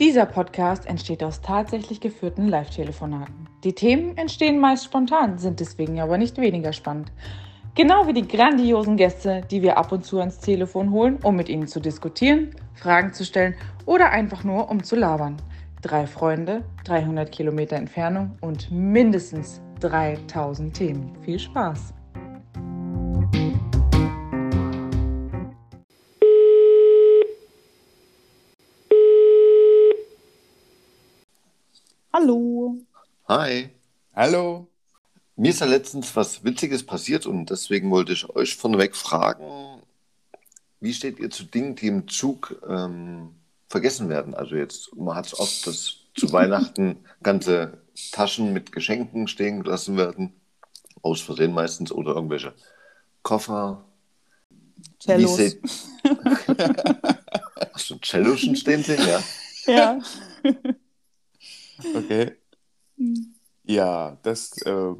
Dieser Podcast entsteht aus tatsächlich geführten Live-Telefonaten. Die Themen entstehen meist spontan, sind deswegen aber nicht weniger spannend. Genau wie die grandiosen Gäste, die wir ab und zu ans Telefon holen, um mit ihnen zu diskutieren, Fragen zu stellen oder einfach nur um zu labern. Drei Freunde, 300 Kilometer Entfernung und mindestens 3000 Themen. Viel Spaß! Hallo. Hi. Hallo. Mir ist ja letztens was Witziges passiert und deswegen wollte ich euch vorneweg fragen, wie steht ihr zu Dingen, die im Zug ähm, vergessen werden? Also jetzt, man hat es oft, dass zu Weihnachten ganze Taschen mit Geschenken stehen gelassen werden, aus Versehen meistens, oder irgendwelche Koffer. Cellos. Wie seht... Hast du Cello schon stehen sehen? Ja. Ja. Okay. Ja, das, äh,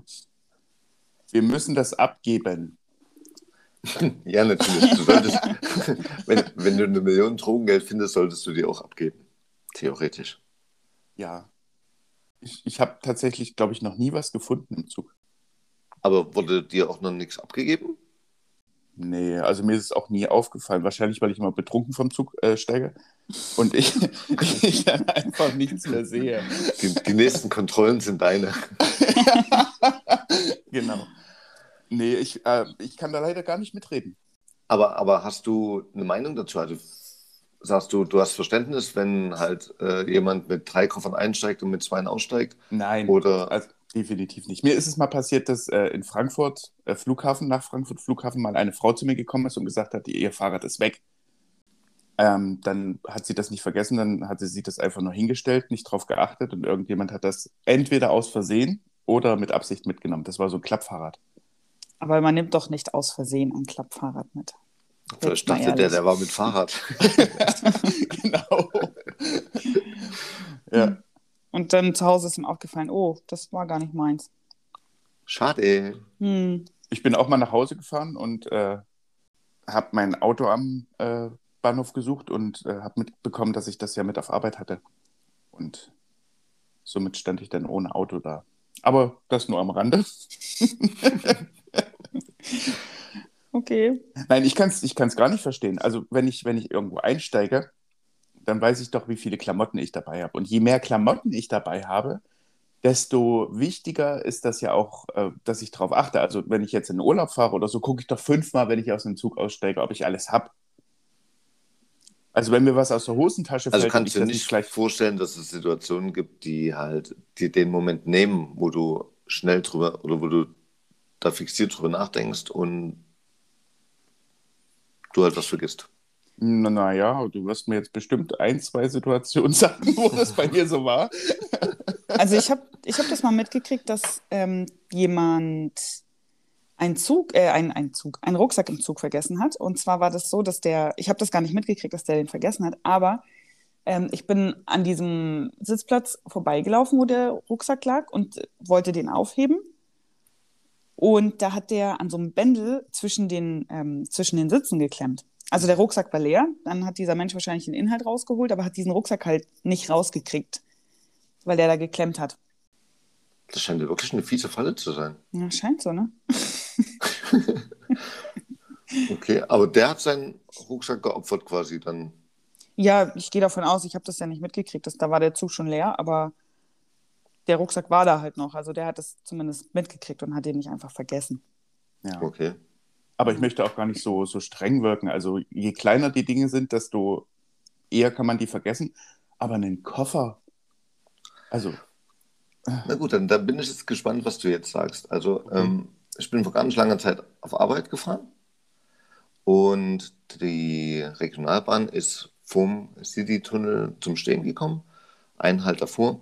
wir müssen das abgeben. Ja, natürlich. Du solltest, wenn, wenn du eine Million Drogengeld findest, solltest du die auch abgeben. Theoretisch. Ja. Ich, ich habe tatsächlich, glaube ich, noch nie was gefunden im Zug. Aber wurde dir auch noch nichts abgegeben? Nee, also mir ist es auch nie aufgefallen. Wahrscheinlich, weil ich immer betrunken vom Zug äh, steige und ich, ich dann einfach nichts mehr sehe. Die, die nächsten Kontrollen sind deine. genau. Nee, ich, äh, ich kann da leider gar nicht mitreden. Aber, aber hast du eine Meinung dazu? Also sagst du, du hast Verständnis, wenn halt äh, jemand mit drei Koffern einsteigt und mit zwei aussteigt? Nein, Oder also, definitiv nicht. Mir ist es mal passiert, dass äh, in Frankfurt, äh, Flughafen, nach Frankfurt Flughafen, mal eine Frau zu mir gekommen ist und gesagt hat, ihr Fahrrad ist weg. Ähm, dann hat sie das nicht vergessen, dann hatte sie das einfach nur hingestellt, nicht drauf geachtet und irgendjemand hat das entweder aus Versehen oder mit Absicht mitgenommen. Das war so ein Klappfahrrad. Aber man nimmt doch nicht aus Versehen ein Klappfahrrad mit. ich dachte, der, der war mit Fahrrad. genau. ja. Und dann zu Hause ist ihm aufgefallen, oh, das war gar nicht meins. Schade. Hm. Ich bin auch mal nach Hause gefahren und äh, habe mein Auto am äh, Bahnhof gesucht und äh, habe mitbekommen, dass ich das ja mit auf Arbeit hatte. Und somit stand ich dann ohne Auto da. Aber das nur am Rande. Okay. Nein, ich kann es ich kann's gar nicht verstehen. Also wenn ich, wenn ich irgendwo einsteige, dann weiß ich doch, wie viele Klamotten ich dabei habe. Und je mehr Klamotten ich dabei habe, desto wichtiger ist das ja auch, äh, dass ich darauf achte. Also wenn ich jetzt in den Urlaub fahre oder so, gucke ich doch fünfmal, wenn ich aus dem Zug aussteige, ob ich alles habe. Also wenn mir was aus der Hosentasche Also fällt, kannst ich du das nicht gleich vorstellen, dass es Situationen gibt, die halt die den Moment nehmen, wo du schnell drüber oder wo du da fixiert drüber nachdenkst und du halt was vergisst. Na, naja, du wirst mir jetzt bestimmt ein, zwei Situationen sagen, wo das bei mir so war. Also ich habe ich hab das mal mitgekriegt, dass ähm, jemand einen Zug, äh, ein, ein Zug, einen Rucksack im Zug vergessen hat. Und zwar war das so, dass der, ich habe das gar nicht mitgekriegt, dass der den vergessen hat, aber ähm, ich bin an diesem Sitzplatz vorbeigelaufen, wo der Rucksack lag und wollte den aufheben. Und da hat der an so einem Bändel zwischen den, ähm, zwischen den Sitzen geklemmt. Also der Rucksack war leer, dann hat dieser Mensch wahrscheinlich den Inhalt rausgeholt, aber hat diesen Rucksack halt nicht rausgekriegt, weil der da geklemmt hat. Das scheint ja wirklich eine fiese Falle zu sein. Ja, scheint so, ne? Okay, aber der hat seinen Rucksack geopfert quasi dann. Ja, ich gehe davon aus, ich habe das ja nicht mitgekriegt, dass, da war der Zug schon leer, aber der Rucksack war da halt noch. Also der hat es zumindest mitgekriegt und hat den nicht einfach vergessen. Ja. Okay. Aber ich möchte auch gar nicht so, so streng wirken. Also je kleiner die Dinge sind, desto eher kann man die vergessen. Aber einen Koffer, also Na gut, dann, dann bin ich jetzt gespannt, was du jetzt sagst. Also, ähm, ich bin vor nicht langer Zeit auf Arbeit gefahren und die Regionalbahn ist vom City-Tunnel zum Stehen gekommen, einen Halt davor.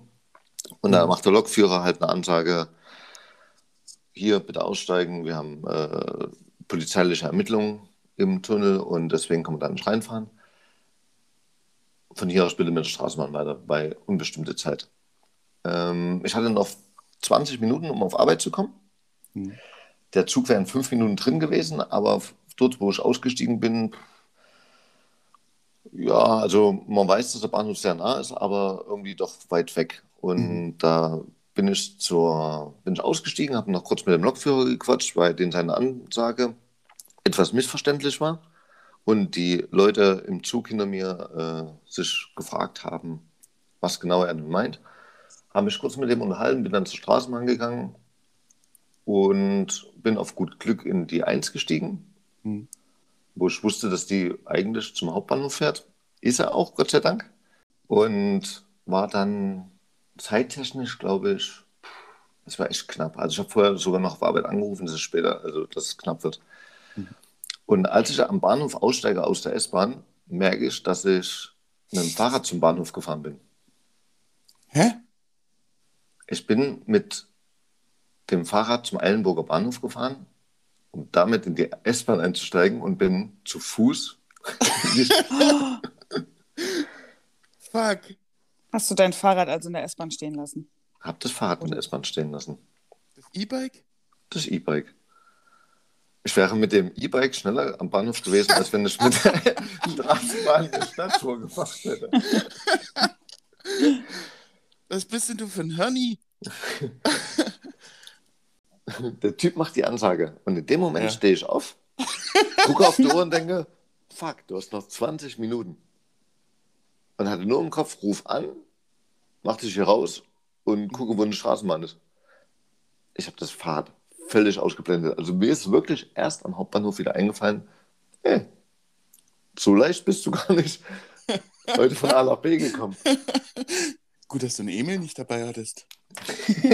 Und da macht der Lokführer halt eine Ansage: Hier bitte aussteigen, wir haben äh, polizeiliche Ermittlungen im Tunnel und deswegen kann man da nicht reinfahren. Von hier aus bitte mit der Straßenbahn weiter bei unbestimmte Zeit. Ähm, ich hatte noch 20 Minuten, um auf Arbeit zu kommen. Mhm. Der Zug wäre in fünf Minuten drin gewesen, aber dort, wo ich ausgestiegen bin, Ja, also man weiß, dass der Bahnhof sehr nah ist, aber irgendwie doch weit weg. Und da bin ich zur, bin ich ausgestiegen, habe noch kurz mit dem Lokführer gequatscht, weil den seine Ansage etwas missverständlich war und die Leute im Zug hinter mir äh, sich gefragt haben, was genau er denn meint. Habe mich kurz mit dem unterhalten, bin dann zur Straßenbahn gegangen und bin auf gut Glück in die 1 gestiegen, Hm. wo ich wusste, dass die eigentlich zum Hauptbahnhof fährt. Ist er auch, Gott sei Dank. Und war dann zeittechnisch, glaube ich, es war echt knapp. Also ich habe vorher sogar noch auf Arbeit angerufen, das ist später, also dass es knapp wird. Und als ich am Bahnhof aussteige aus der S-Bahn, merke ich, dass ich mit dem Fahrrad zum Bahnhof gefahren bin. Hä? Ich bin mit dem Fahrrad zum Eilenburger Bahnhof gefahren, um damit in die S-Bahn einzusteigen und bin zu Fuß. Fuck. Hast du dein Fahrrad also in der S-Bahn stehen lassen? hab das Fahrrad in der S-Bahn stehen lassen. Das E-Bike? Das E-Bike. Ich wäre mit dem E-Bike schneller am Bahnhof gewesen, als wenn ich mit der Straßenbahn in der Stadttour gemacht hätte. Was bist denn du für ein Honey? Der Typ macht die Ansage. Und in dem Moment Ja. stehe ich auf, gucke auf die Uhr und denke, fuck, du hast noch 20 Minuten. Und hatte nur im Kopf, ruf an, mach dich hier raus und gucke, wo eine Straßenbahn ist. Ich habe das Fahrrad völlig ausgeblendet. Also mir ist wirklich erst am Hauptbahnhof wieder eingefallen, hey, so leicht bist du gar nicht heute von A nach B gekommen. Gut, dass du eine E-Mail nicht dabei hattest.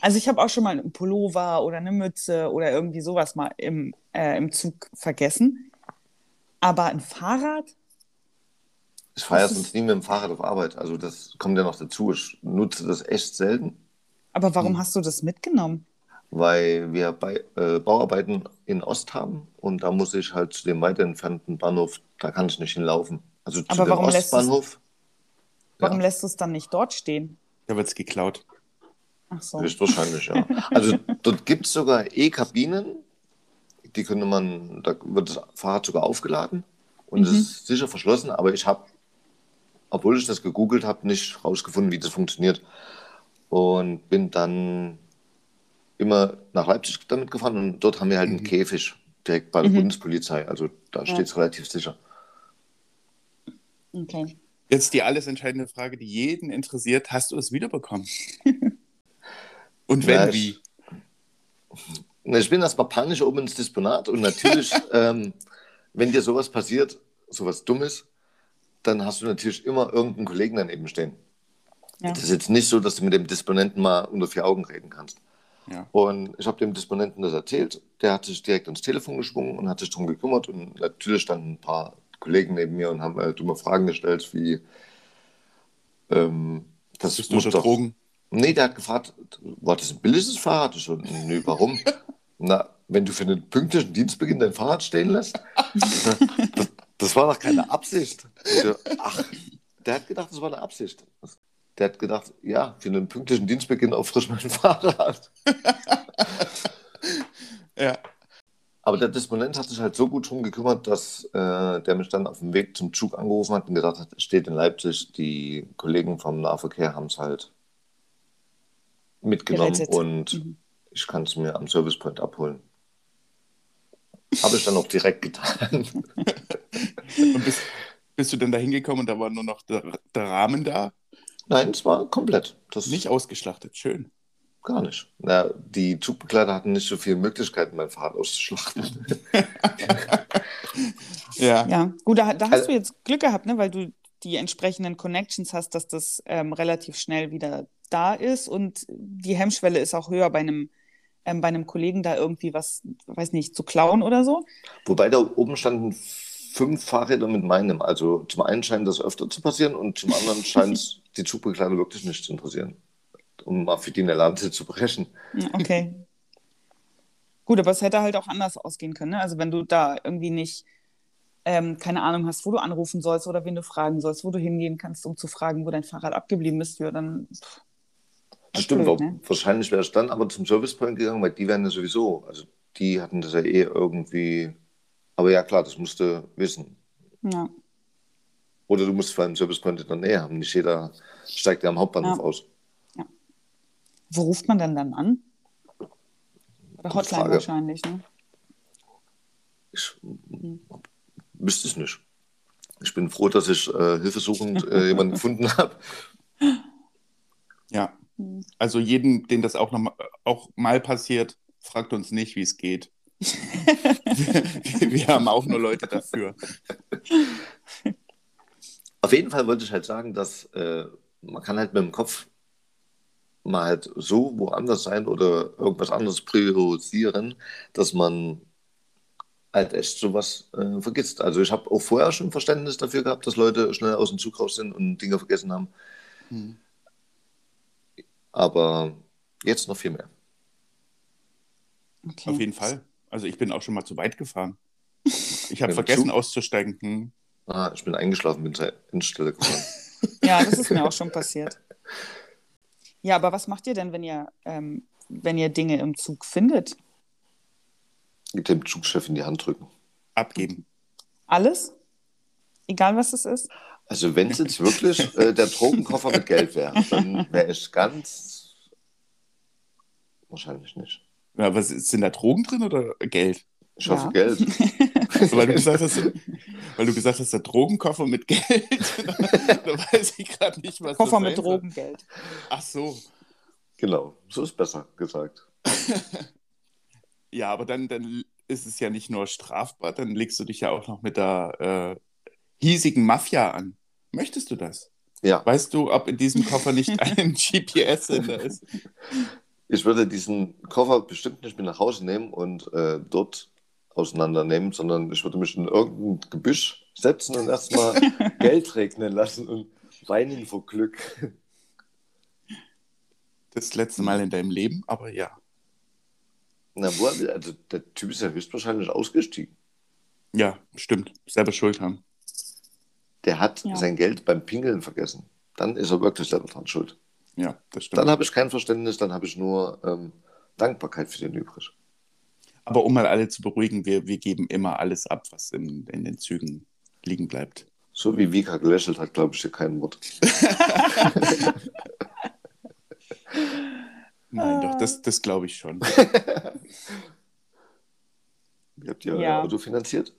Also ich habe auch schon mal einen Pullover oder eine Mütze oder irgendwie sowas mal im, äh, im Zug vergessen. Aber ein Fahrrad? Ich fahre ja sonst nie mit dem Fahrrad auf Arbeit. Also das kommt ja noch dazu. Ich nutze das echt selten. Aber warum Hm. hast du das mitgenommen? weil wir bei, äh, Bauarbeiten in Ost haben und da muss ich halt zu dem weiter entfernten Bahnhof, da kann ich nicht hinlaufen. Also zu Aber dem warum lässt Ostbahnhof, Warum Ja. lässt du es dann nicht dort stehen? Da wird's geklaut. Ach so. höchstwahrscheinlich, ja. Also dort gibt es sogar E-Kabinen, die könnte man, da wird das Fahrrad sogar aufgeladen und es Mhm. ist sicher verschlossen, aber ich habe, obwohl ich das gegoogelt habe, nicht rausgefunden, wie das funktioniert. Und bin dann immer nach Leipzig damit gefahren und dort haben wir halt einen Käfig direkt bei der Mhm. Bundespolizei. Also da Ja. steht es relativ sicher. Okay. Jetzt die alles entscheidende Frage, die jeden interessiert. Hast du es wiederbekommen? Und wenn, Ja, wie? ich- Na, Ich bin erstmal panisch oben ins Disponat und natürlich, ähm, wenn dir sowas passiert, sowas Dummes, dann hast du natürlich immer irgendeinen Kollegen daneben stehen. Ja. Das ist jetzt nicht so, dass du mit dem Disponenten mal unter vier Augen reden kannst. Ja. Und ich habe dem Disponenten das erzählt. Der hat sich direkt ans Telefon geschwungen und hat sich darum gekümmert. Und natürlich standen ein paar Kollegen neben mir und haben äh, dumme Fragen gestellt, wie ähm, das Bist du muss unter doch. Drogen? Nee, der hat gefragt, war das ein billiges Fahrrad? Ich so, nee, warum? Na, wenn du für einen pünktlichen Dienstbeginn dein Fahrrad stehen lässt? das, das war doch keine Absicht. Der, ach, der hat gedacht, das war eine Absicht. Der hat gedacht, ja, für einen pünktlichen Dienstbeginn auffrisch mein Fahrrad. Ja. Aber der Disponent hat sich halt so gut drum gekümmert, dass äh, der mich dann auf dem Weg zum Zug angerufen hat und gesagt hat, steht in Leipzig, die Kollegen vom Nahverkehr haben es halt mitgenommen Gerettet. und Mhm. ich kann es mir am Service Point abholen. Habe ich dann auch direkt getan. Und bist, bist du denn da hingekommen und da war nur noch der, der Rahmen da? Nein, es war komplett. Das Nicht ausgeschlachtet. Schön. gar nicht. Na, die Zugbegleiter hatten nicht so viele Möglichkeiten, mein Fahrrad auszuschlachten. Ja. Ja, gut, da, da hast Also- du jetzt Glück gehabt, ne, weil du die entsprechenden Connections hast, dass das ähm, relativ schnell wieder da ist und die Hemmschwelle ist auch höher bei einem, ähm, bei einem Kollegen da irgendwie was, weiß nicht, zu klauen oder so. Wobei da oben standen fünf Fahrräder mit meinem. Also zum einen scheint das öfter zu passieren und zum anderen scheint es die Zugbegleiter wirklich nicht zu interessieren. Um mal für die eine Lanze zu brechen. Okay. Gut, aber es hätte halt auch anders ausgehen können. Ne? Also wenn du da irgendwie nicht, ähm, keine Ahnung hast, wo du anrufen sollst oder wen du fragen sollst, wo du hingehen kannst, um zu fragen, wo dein Fahrrad abgeblieben ist, ja, dann. Pff, stimmt, blöd, ne? wahrscheinlich wäre ich dann aber zum Service Point gegangen, weil die wären ja sowieso, also die hatten das ja eh irgendwie Aber ja, klar, das musst du wissen. Ja. Oder du musst vor allem Servicepoint in der Nähe haben. Nicht jeder steigt ja am Hauptbahnhof Ja. aus. Wo ruft man denn dann an? Gute Hotline Frage. wahrscheinlich, ne? Ich wüsste es nicht. Ich bin froh, dass ich äh, hilfesuchend äh, jemanden gefunden habe. Ja. Hm. Also jeden, den das auch, noch mal, auch mal passiert, fragt uns nicht, wie es geht. wir, wir haben auch nur Leute dafür. Auf jeden Fall wollte ich halt sagen, dass äh, man kann halt mit dem Kopf mal halt so woanders sein oder irgendwas anderes priorisieren, dass man halt echt sowas äh, vergisst. Also ich habe auch vorher schon Verständnis dafür gehabt, dass Leute schnell aus dem Zug raus sind und Dinge vergessen haben. Hm. Aber jetzt noch viel mehr. Okay. Auf jeden Fall. Also ich bin auch schon mal zu weit gefahren. Ich habe vergessen Zug? auszusteigen. Hm. Ah, ich bin eingeschlafen, bin zur Endstelle gefahren. Ja, das ist mir auch schon passiert. Ja, aber was macht ihr denn, wenn ihr, ähm, wenn ihr Dinge im Zug findet? Mit dem Zugchef in die Hand drücken. Abgeben. Alles? Egal, was es ist? Also wenn es jetzt wirklich äh, der Drogenkoffer mit Geld wäre, dann wäre ich ganz wahrscheinlich nicht. Ja, was, sind da Drogen drin oder Geld? Ich hoffe Ja. Geld. weil, du gesagt hast, weil du gesagt hast, der Drogenkoffer mit Geld. da weiß ich gerade nicht, was Koffer das mit. Drogengeld. Ach so. Genau, so ist besser gesagt. Ja, aber dann, dann ist es ja nicht nur strafbar, dann legst du dich ja auch noch mit der äh, hiesigen Mafia an. Möchtest du das? Ja, Weißt du, ob in diesem Koffer nicht ein GPS-Sender ist? ich würde diesen Koffer bestimmt nicht mit nach Hause nehmen und äh, dort auseinandernehmen, sondern ich würde mich in irgendein Gebüsch setzen und erstmal Geld regnen lassen und weinen vor Glück. Das letzte Mal in deinem Leben, aber ja. Na, wo, also der Typ ist ja höchstwahrscheinlich ausgestiegen. Ja, stimmt. Selber schuld haben. Der hat Ja. sein Geld beim Pingeln vergessen. Dann ist er wirklich selber dran schuld. Ja, das stimmt. Dann habe ich kein Verständnis, dann habe ich nur ähm, Dankbarkeit für den übrig. Aber um mal alle zu beruhigen, wir, wir geben immer alles ab, was in, in den Zügen liegen bleibt. So wie Vika gelächelt hat, glaube ich dir kein Wort. Nein, doch, das, das glaube ich schon. Wie habt ihr Ja. euer Auto finanziert?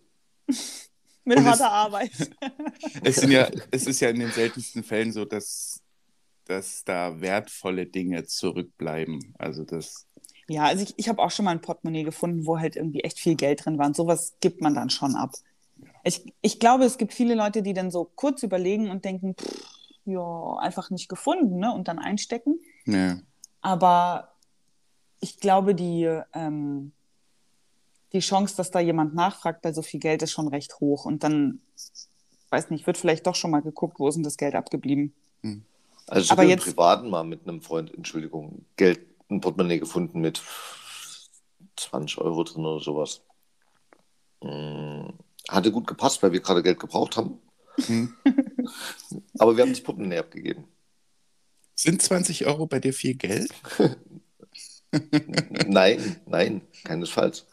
Mit Und es- harter Arbeit. Es, sind ja, es ist ja in den seltensten Fällen so, dass, dass da wertvolle Dinge zurückbleiben. Also das, Ja, also ich, ich habe auch schon mal ein Portemonnaie gefunden, wo halt irgendwie echt viel Geld drin war. Und sowas gibt man dann schon ab. Ich, ich glaube, es gibt viele Leute, die dann so kurz überlegen und denken, pff, ja, einfach nicht gefunden, ne? Und dann einstecken. ne, Aber ich glaube, die, ähm, die Chance, dass da jemand nachfragt bei so viel Geld, ist schon recht hoch. Und dann, weiß nicht, wird vielleicht doch schon mal geguckt, wo ist denn das Geld abgeblieben. Also ich habe im jetzt- Privaten mal mit einem Freund, Entschuldigung, Geld, ein Portemonnaie gefunden mit 20 Euro drin oder sowas. Mm, Hatte gut gepasst, weil wir gerade Geld gebraucht haben. Hm. Aber wir haben das Portemonnaie abgegeben. sind 20 Euro bei dir viel Geld? Nein, nein, keinesfalls.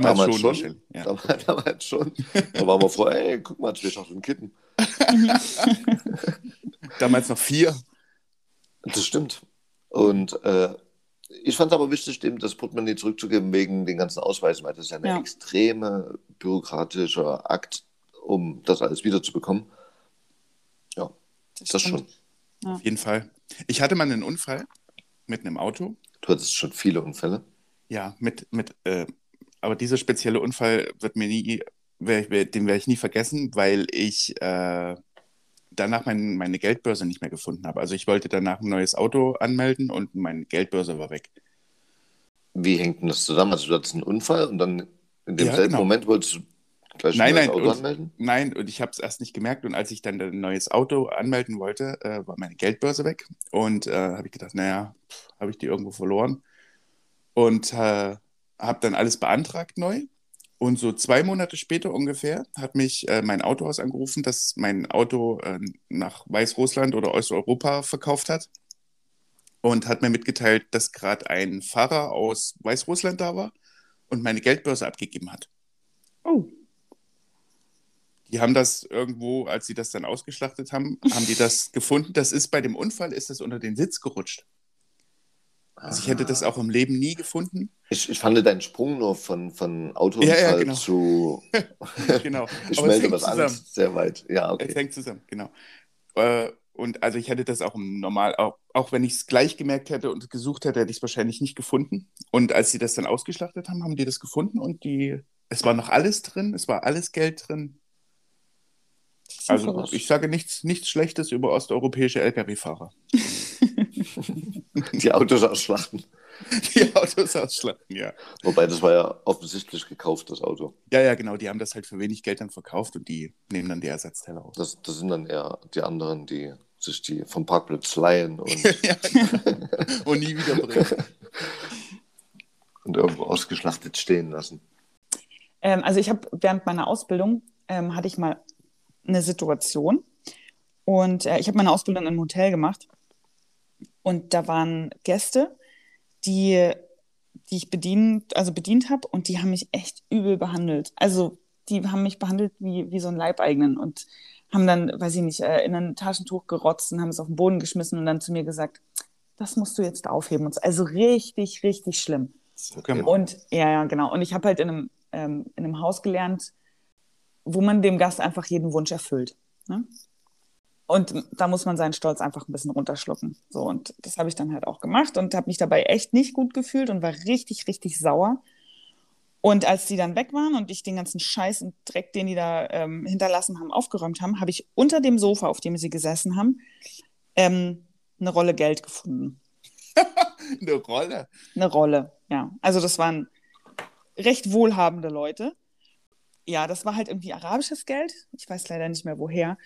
Damals, Damals schon. schon. wahrscheinlich, Ja. Damals, damals schon. Da waren wir froh, ey, guck mal, zwei Schachteln Kippen. Damals noch vier. Das stimmt. Und äh, ich fand es aber wichtig, dem das Portemonnaie zurückzugeben wegen den ganzen Ausweisen, weil das ist ja ein Ja. extreme bürokratischer Akt, um das alles wiederzubekommen. Ja, das schon. Auf jeden Fall. Ich hatte mal einen Unfall mit einem Auto. Du hattest schon viele Unfälle. Ja, mit, mit, äh, aber dieser spezielle Unfall wird mir nie, wer- den werde ich nie vergessen, weil ich äh, danach mein, meine Geldbörse nicht mehr gefunden habe. Also ich wollte danach ein neues Auto anmelden und meine Geldbörse war weg. Wie hängt denn das zusammen? Also du hattest einen Unfall und dann in demselben genau. Moment wolltest du gleich Nein, ein neues nein, Auto und- anmelden? Nein, und ich habe es erst nicht gemerkt. Und als ich dann ein neues Auto anmelden wollte, äh, war meine Geldbörse weg. Und äh, habe ich gedacht, naja, habe ich die irgendwo verloren. Und äh, habe dann alles beantragt neu. Und so zwei Monate später ungefähr hat mich äh, mein Autohaus angerufen, dass mein Auto äh, nach Weißrussland oder Osteuropa verkauft hat. Und hat mir mitgeteilt, dass gerade ein Fahrer aus Weißrussland da war und meine Geldbörse abgegeben hat. Oh, Die haben das irgendwo, als sie das dann ausgeschlachtet haben, haben die das gefunden. Das ist bei dem Unfall, ist das unter den Sitz gerutscht. Also ich hätte das auch im Leben nie gefunden. Ich, ich fand deinen Sprung nur von, von Autounfall Ja, ja, genau. zu genau. ich Aber es melde hängt was zusammen. anderes sehr weit. Ja, Es okay. hängt zusammen, genau. Äh, und also ich hätte das auch im Normal, auch, auch wenn ich es gleich gemerkt hätte und gesucht hätte, hätte ich es wahrscheinlich nicht gefunden. Und als sie das dann ausgeschlachtet haben, haben die das gefunden und die, es war noch alles drin, es war alles Geld drin. Also ich sage nichts, nichts Schlechtes über osteuropäische Lkw-Fahrer. Die Autos ausschlachten. Die Autos ausschlachten, ja. Wobei, das war ja offensichtlich gekauft, das Auto. Ja, ja, genau, die haben das halt für wenig Geld dann verkauft und die nehmen dann die Ersatzteile auf. Das, das sind dann eher die anderen, die sich die vom Parkplatz leihen und, ja, genau. Und nie wieder bringen. und irgendwo ausgeschlachtet stehen lassen. Ähm, also ich habe während meiner Ausbildung ähm, hatte ich mal eine Situation und äh, ich habe meine Ausbildung in einem Hotel gemacht und da waren Gäste, die, die ich bedient, also bedient habe und die haben mich echt übel behandelt. Also die haben mich behandelt wie, wie so ein Leibeigenen und haben dann, weiß ich nicht, äh, in ein Taschentuch gerotzt und haben es auf den Boden geschmissen und dann zu mir gesagt, das musst du jetzt aufheben. Und so. Also richtig, richtig schlimm. Man. Und ja, ja, genau. Und ich habe halt in einem, ähm, in einem Haus gelernt, wo man dem Gast einfach jeden Wunsch erfüllt. Ne? Und da muss man seinen Stolz einfach ein bisschen runterschlucken. So, und das habe ich dann halt auch gemacht und habe mich dabei echt nicht gut gefühlt und war richtig, richtig sauer. Und als die dann weg waren und ich den ganzen Scheiß und Dreck, den die da ähm, hinterlassen haben, aufgeräumt haben, habe ich unter dem Sofa, auf dem sie gesessen haben, ähm, eine Rolle Geld gefunden. Eine Rolle. Eine Rolle, ja. Also das waren recht wohlhabende Leute. Ja, das war halt irgendwie arabisches Geld. Ich weiß leider nicht mehr woher.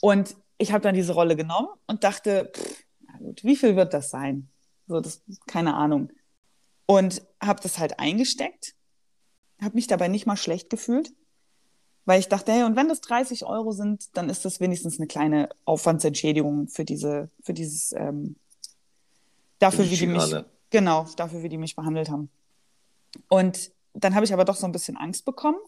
Und ich habe dann diese Rolle genommen und dachte, pff, na gut, wie viel wird das sein? So, das, keine Ahnung. Und habe das halt eingesteckt, habe mich dabei nicht mal schlecht gefühlt, weil ich dachte, hey, und wenn das 30 Euro sind, dann ist das wenigstens eine kleine Aufwandsentschädigung für diese, für dieses, ähm, dafür, Die wie die mich, genau, dafür, wie die mich behandelt haben. Und dann habe ich aber doch so ein bisschen Angst bekommen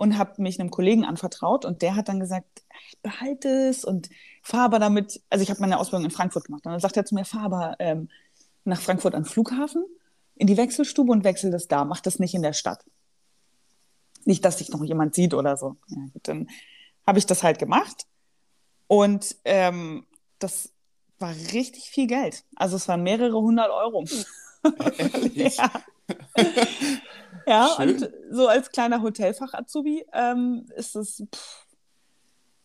und habe mich einem Kollegen anvertraut und der hat dann gesagt, "Ey, behalte es und fahr aber damit, also ich habe meine Ausbildung in Frankfurt gemacht und dann sagt er zu mir, fahr aber ähm, nach Frankfurt an den Flughafen, in die Wechselstube und wechsel das da, mach das nicht in der Stadt. Nicht, dass sich noch jemand sieht oder so. Ja, gut, dann habe ich das halt gemacht und ähm, das war richtig viel Geld. Also es waren mehrere hundert Euro. Ehrlich? ja. ja, Schön. und so als kleiner Hotelfach-Azubi ähm, ist es, pff,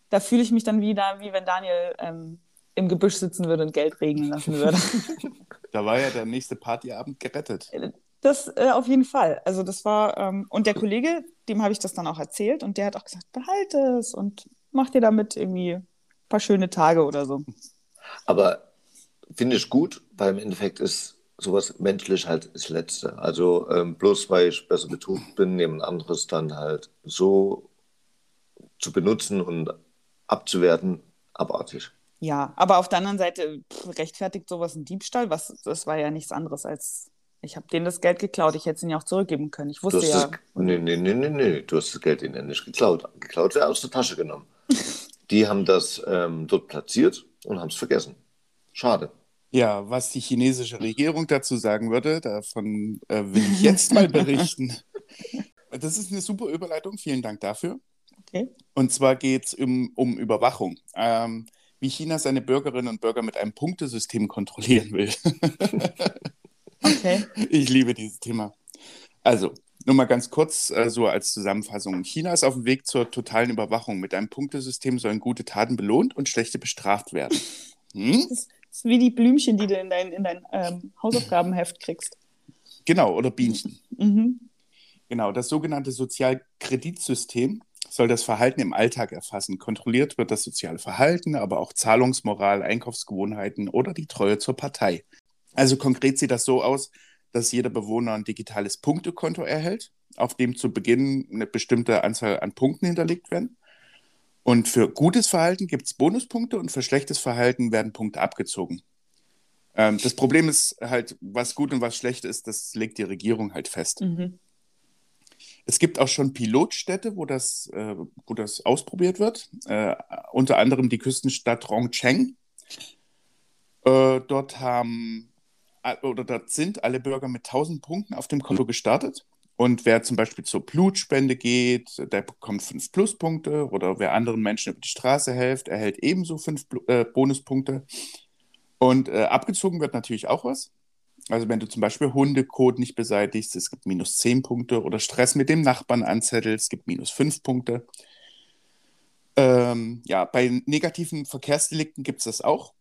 da fühle ich mich dann wieder, wie wenn Daniel ähm, im Gebüsch sitzen würde und Geld regnen lassen würde. Da war ja der nächste Partyabend gerettet. Das äh, auf jeden Fall. Also das war, ähm, und der Kollege, dem habe ich das dann auch erzählt und der hat auch gesagt, behalte es und mach dir damit irgendwie ein paar schöne Tage oder so. Aber finde ich gut, weil im Endeffekt ist sowas menschlich halt das Letzte. Also ähm, bloß weil ich besser betucht bin, jemand anderes dann halt so zu benutzen und abzuwerten, abartig. Ja, aber auf der anderen Seite pff, rechtfertigt sowas ein Diebstahl, was das war ja nichts anderes als ich habe denen das Geld geklaut, ich hätte es ihnen ja auch zurückgeben können. Ich wusste ja. das, nee, nee, nee, nee, nee, du hast das Geld ihnen ja nicht geklaut. Geklaut wäre aus der Tasche genommen. Die haben das ähm, dort platziert und haben es vergessen. Schade. Ja, was die chinesische Regierung dazu sagen würde, davon äh, will ich jetzt mal berichten. Das ist eine super Überleitung, vielen Dank dafür. Okay. Und zwar geht es um, um Überwachung. Ähm, wie China seine Bürgerinnen und Bürger mit einem Punktesystem kontrollieren will. Okay. Ich liebe dieses Thema. Also, nur mal ganz kurz, äh, so als Zusammenfassung. China ist auf dem Weg zur totalen Überwachung. Mit einem Punktesystem sollen gute Taten belohnt und schlechte bestraft werden. Hm? Das ist wie die Blümchen, die du in dein, in dein ähm, Hausaufgabenheft kriegst. Genau, oder Bienchen. Mhm. Genau, das sogenannte Sozialkreditsystem soll das Verhalten im Alltag erfassen. Kontrolliert wird das soziale Verhalten, aber auch Zahlungsmoral, Einkaufsgewohnheiten oder die Treue zur Partei. Also konkret sieht das so aus, dass jeder Bewohner ein digitales Punktekonto erhält, auf dem zu Beginn eine bestimmte Anzahl an Punkten hinterlegt werden. Und für gutes Verhalten gibt es Bonuspunkte und für schlechtes Verhalten werden Punkte abgezogen. Ähm, das Problem ist halt, was gut und was schlecht ist, das legt die Regierung halt fest. Mhm. Es gibt auch schon Pilotstädte, wo das, äh, wo das ausprobiert wird. Äh, unter anderem die Küstenstadt Rongcheng. Äh, dort haben oder dort sind alle Bürger mit 1000 Punkten auf dem Konto gestartet. Und wer zum Beispiel zur Blutspende geht, der bekommt fünf Pluspunkte. Oder wer anderen Menschen über die Straße hilft, erhält ebenso fünf äh, Bonuspunkte. Und äh, abgezogen wird natürlich auch was. Also wenn du zum Beispiel Hundekot nicht beseitigst, es gibt minus 10 Punkte oder Stress mit dem Nachbarn anzettelst, es gibt minus 5 Punkte. Ähm, ja, bei negativen Verkehrsdelikten gibt es das auch.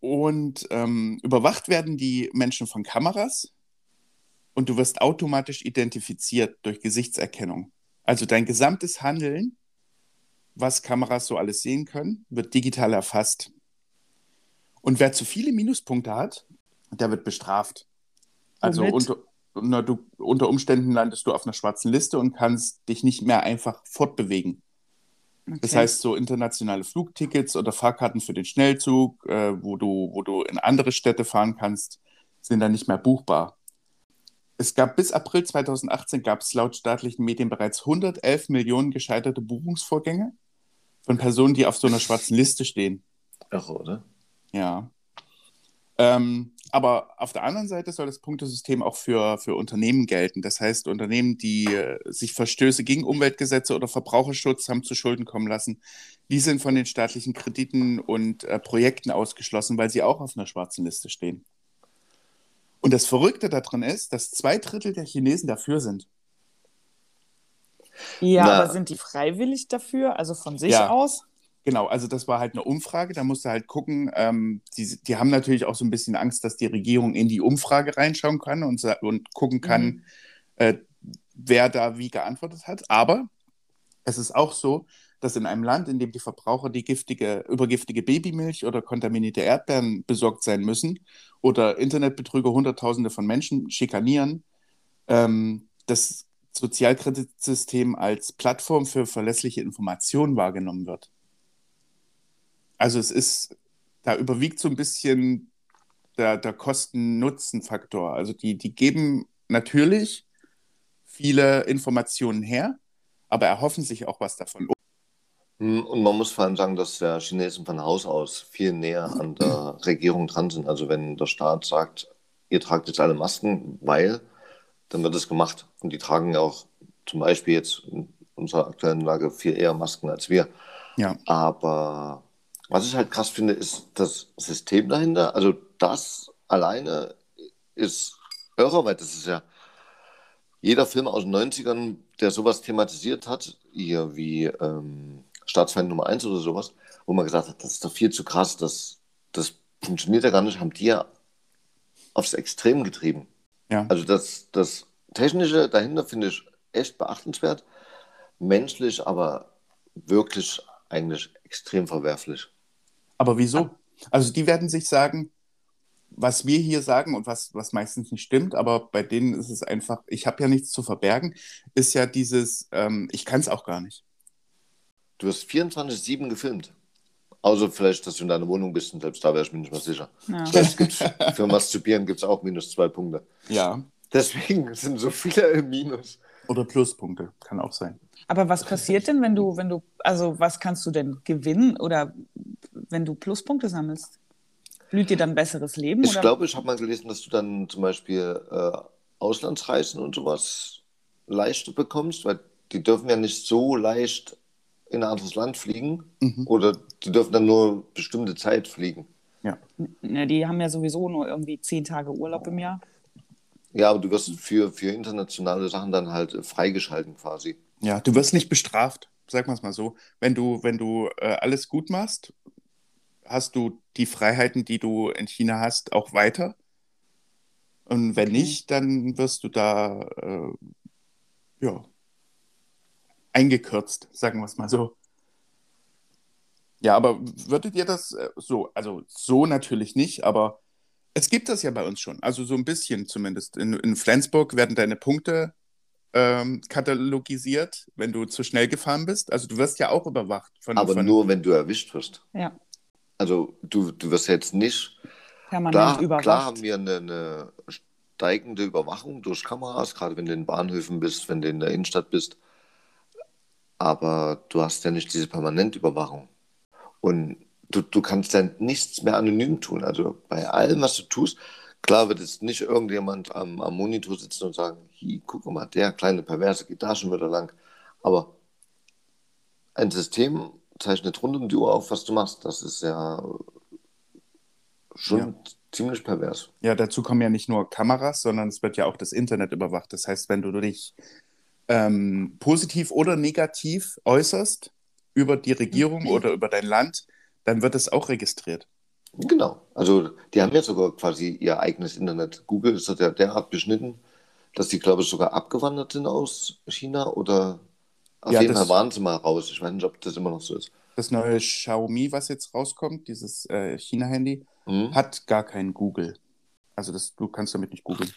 Und ähm, überwacht werden die Menschen von Kameras und du wirst automatisch identifiziert durch Gesichtserkennung. Also dein gesamtes Handeln, was Kameras so alles sehen können, wird digital erfasst. Und wer zu viele Minuspunkte hat, der wird bestraft. Also unter, na, du, unter Umständen landest du auf einer schwarzen Liste und kannst dich nicht mehr einfach fortbewegen. Okay. Das heißt, so internationale Flugtickets oder Fahrkarten für den Schnellzug, äh, wo, du, wo du in andere Städte fahren kannst, sind dann nicht mehr buchbar. Es gab bis April 2018 gab es laut staatlichen Medien bereits 111 Millionen gescheiterte Buchungsvorgänge von Personen, die auf so einer schwarzen Liste stehen. Ach, oder? Ja. Ähm, aber auf der anderen Seite soll das Punktesystem auch für, für Unternehmen gelten. Das heißt, Unternehmen, die äh, sich Verstöße gegen Umweltgesetze oder Verbraucherschutz haben zu Schulden kommen lassen, die sind von den staatlichen Krediten und äh, Projekten ausgeschlossen, weil sie auch auf einer schwarzen Liste stehen. Und das Verrückte daran ist, dass zwei Drittel der Chinesen dafür sind. Ja, Na, aber sind die freiwillig dafür, also von sich ja. aus? Genau, also das war halt eine Umfrage, da musste halt gucken, ähm, die, die haben natürlich auch so ein bisschen Angst, dass die Regierung in die Umfrage reinschauen kann und, und gucken kann, mhm. äh, wer da wie geantwortet hat. Aber es ist auch so, dass in einem Land, in dem die Verbraucher die giftige, übergiftige Babymilch oder kontaminierte Erdbeeren besorgt sein müssen oder Internetbetrüger Hunderttausende von Menschen schikanieren, ähm, das Sozialkreditsystem als Plattform für verlässliche Informationen wahrgenommen wird. Also es ist, da überwiegt so ein bisschen der, der Kosten-Nutzen-Faktor. Also die, die geben natürlich viele Informationen her, aber erhoffen sich auch was davon. Hm, und man muss vor allem sagen, dass der Chinesen von Haus aus viel näher an der Regierung dran sind. Also wenn der Staat sagt, ihr tragt jetzt alle Masken, weil, dann wird es gemacht. Und die tragen ja auch zum Beispiel jetzt in unserer aktuellen Lage viel eher Masken als wir. Ja. Aber was ich halt krass finde, ist das System dahinter. Also das alleine ist irre, weil das ist ja jeder Film aus den 90ern, der sowas thematisiert hat, hier wie ähm, Staatsfeind Nummer 1 oder sowas, wo man gesagt hat, das ist doch viel zu krass, das, das funktioniert ja gar nicht, haben die ja aufs Extrem getrieben. Ja. Also das, das Technische dahinter finde ich echt beachtenswert, menschlich aber wirklich eigentlich extrem verwerflich. Aber wieso? Also die werden sich sagen, was wir hier sagen und was, was meistens nicht stimmt, aber bei denen ist es einfach, ich habe ja nichts zu verbergen, ist ja dieses, ähm, ich kann es auch gar nicht. Du hast 24-7 gefilmt. Außer vielleicht, dass du in deiner Wohnung bist und selbst da wäre ich mir nicht mehr sicher. Ja. Vielleicht gibt's, für Masturbieren gibt es auch minus zwei Punkte. Ja. Deswegen sind so viele Minus. Oder Pluspunkte, kann auch sein. Aber was passiert denn, wenn du, wenn du, also was kannst du denn gewinnen oder wenn du Pluspunkte sammelst? Blüht dir dann ein besseres Leben? Ich glaube, ich habe mal gelesen, dass du dann zum Beispiel äh, Auslandsreisen und sowas leichter bekommst, weil die dürfen ja nicht so leicht in ein anderes Land fliegen mhm. oder die dürfen dann nur bestimmte Zeit fliegen. Ja. ja. Die haben ja sowieso nur irgendwie zehn Tage Urlaub im Jahr. Ja, aber du wirst für, für internationale Sachen dann halt freigeschalten quasi. Ja, du wirst nicht bestraft, sag mal es mal so. Wenn du, wenn du äh, alles gut machst, hast du die Freiheiten, die du in China hast, auch weiter. Und wenn okay. nicht, dann wirst du da äh, ja, eingekürzt, sagen wir es mal so. Ja, aber würdet ihr das äh, so, also so natürlich nicht, aber es gibt das ja bei uns schon, also so ein bisschen zumindest. In, in Flensburg werden deine Punkte ähm, katalogisiert, wenn du zu schnell gefahren bist. Also du wirst ja auch überwacht. Von, aber von, nur, wenn du erwischt wirst. Ja. Also du, du wirst jetzt nicht. Permanent klar, überwacht. Klar haben wir eine, eine steigende Überwachung durch Kameras, gerade wenn du in Bahnhöfen bist, wenn du in der Innenstadt bist. Aber du hast ja nicht diese permanente Überwachung. Und du, du kannst ja nichts mehr anonym tun. Also bei allem, was du tust, klar wird jetzt nicht irgendjemand am, am Monitor sitzen und sagen, hier, guck mal, der kleine Perverse geht da schon wieder lang. Aber ein System zeichnet rund um die Uhr auf, was du machst. Das ist ja schon ja. ziemlich pervers. Ja, dazu kommen ja nicht nur Kameras, sondern es wird ja auch das Internet überwacht. Das heißt, wenn du dich ähm, positiv oder negativ äußerst über die Regierung oder über dein Land, dann wird es auch registriert. Genau. Also die haben ja sogar quasi ihr eigenes Internet. Google ist ja derart beschnitten, dass die, glaube ich, sogar abgewandert sind aus China oder auf ja, jeden Fall waren sie mal raus. Ich weiß nicht, ob das immer noch so ist. Das neue Xiaomi, was jetzt rauskommt, dieses äh, China-Handy, mhm. hat gar kein Google. Also das, du kannst damit nicht googeln.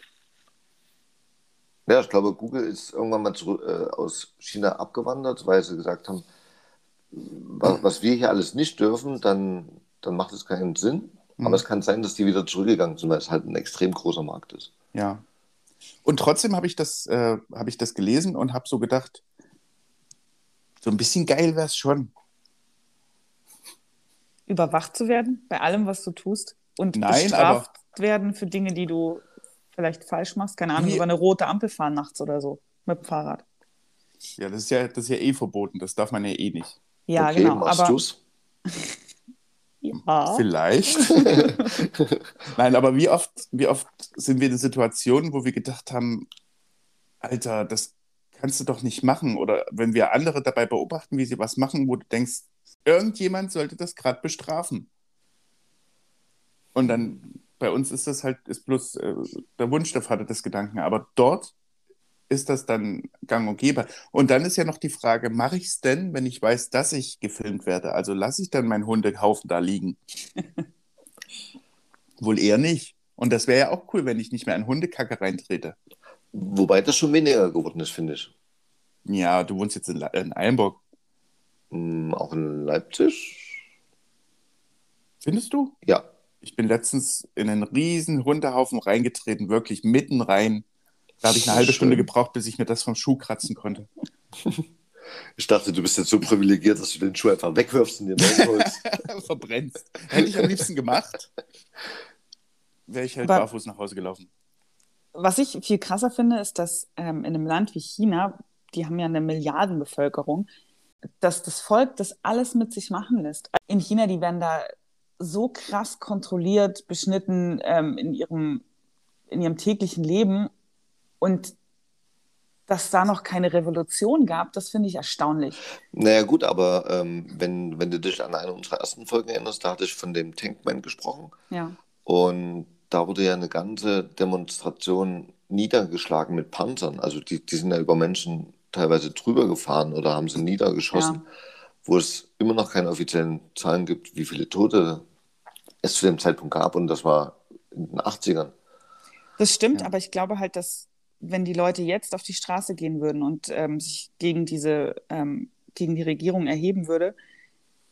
Ja, ich glaube, Google ist irgendwann mal zurück, äh, aus China abgewandert, weil sie gesagt haben, was, was, wir hier alles nicht dürfen, dann, dann macht es keinen Sinn. Mhm. Aber es kann sein, dass die wieder zurückgegangen sind, weil es halt ein extrem großer Markt ist. Ja. Und trotzdem habe ich, das, äh, hab ich das gelesen und habe so gedacht, so ein bisschen geil wäre es schon. Überwacht zu werden bei allem, was du tust und Nein, bestraft aber... werden für Dinge, die du vielleicht falsch machst. Keine Ahnung, Wie... über eine rote Ampel fahren nachts oder so mit dem Fahrrad. Ja, das ist ja, das ist ja eh verboten. Das darf man ja eh nicht. Ja, okay, genau. Machst aber... du's? ja. Vielleicht. Nein, aber wie oft, wie oft sind wir in Situationen, wo wir gedacht haben, Alter, das kannst du doch nicht machen. Oder wenn wir andere dabei beobachten, wie sie was machen, wo du denkst, irgendjemand sollte das gerade bestrafen. Und dann bei uns ist das halt, ist bloß äh, der Wunsch der Vater des Gedanken. Aber dort ist das dann gang und gäbe. Und dann ist ja noch die Frage, mache ich es denn, wenn ich weiß, dass ich gefilmt werde? Also lasse ich dann meinen Hundehaufen da liegen? Wohl eher nicht. Und das wäre ja auch cool, wenn ich nicht mehr an Hundekacke reintrete. Wobei das schon weniger geworden ist, finde ich. Ja, du wohnst jetzt in, in Eilenburg. Hm, auch in Leipzig? Findest du? Ja. Ich bin letztens in einen riesen Hundehaufen reingetreten, wirklich mitten rein. Da habe ich eine halbe schön. Stunde gebraucht, bis ich mir das vom Schuh kratzen konnte. Ich dachte, du bist jetzt so privilegiert, dass du den Schuh einfach wegwirfst und dir neuen holst. Verbrennst. Hätte ich am liebsten gemacht, wäre ich halt Aber barfuß nach Hause gelaufen was ich viel krasser finde, ist, dass ähm, in einem Land wie China, die haben ja eine Milliardenbevölkerung, dass das Volk das alles mit sich machen lässt. In China, die werden da so krass kontrolliert, beschnitten ähm, in, ihrem, in ihrem täglichen Leben. Und dass da noch keine Revolution gab, das finde ich erstaunlich. Naja gut, aber ähm, wenn, wenn du dich an eine unserer ersten Folgen erinnerst, da hatte ich von dem Tankman gesprochen. Ja. Und da wurde ja eine ganze Demonstration niedergeschlagen mit Panzern. Also die, die sind ja über Menschen teilweise drüber gefahren oder haben sie niedergeschossen, ja. wo es immer noch keine offiziellen Zahlen gibt, wie viele Tote es zu dem Zeitpunkt gab. Und das war in den 80ern. Das stimmt, ja. aber ich glaube halt, dass wenn die Leute jetzt auf die Straße gehen würden und ähm, sich gegen diese, ähm, gegen die Regierung erheben würde,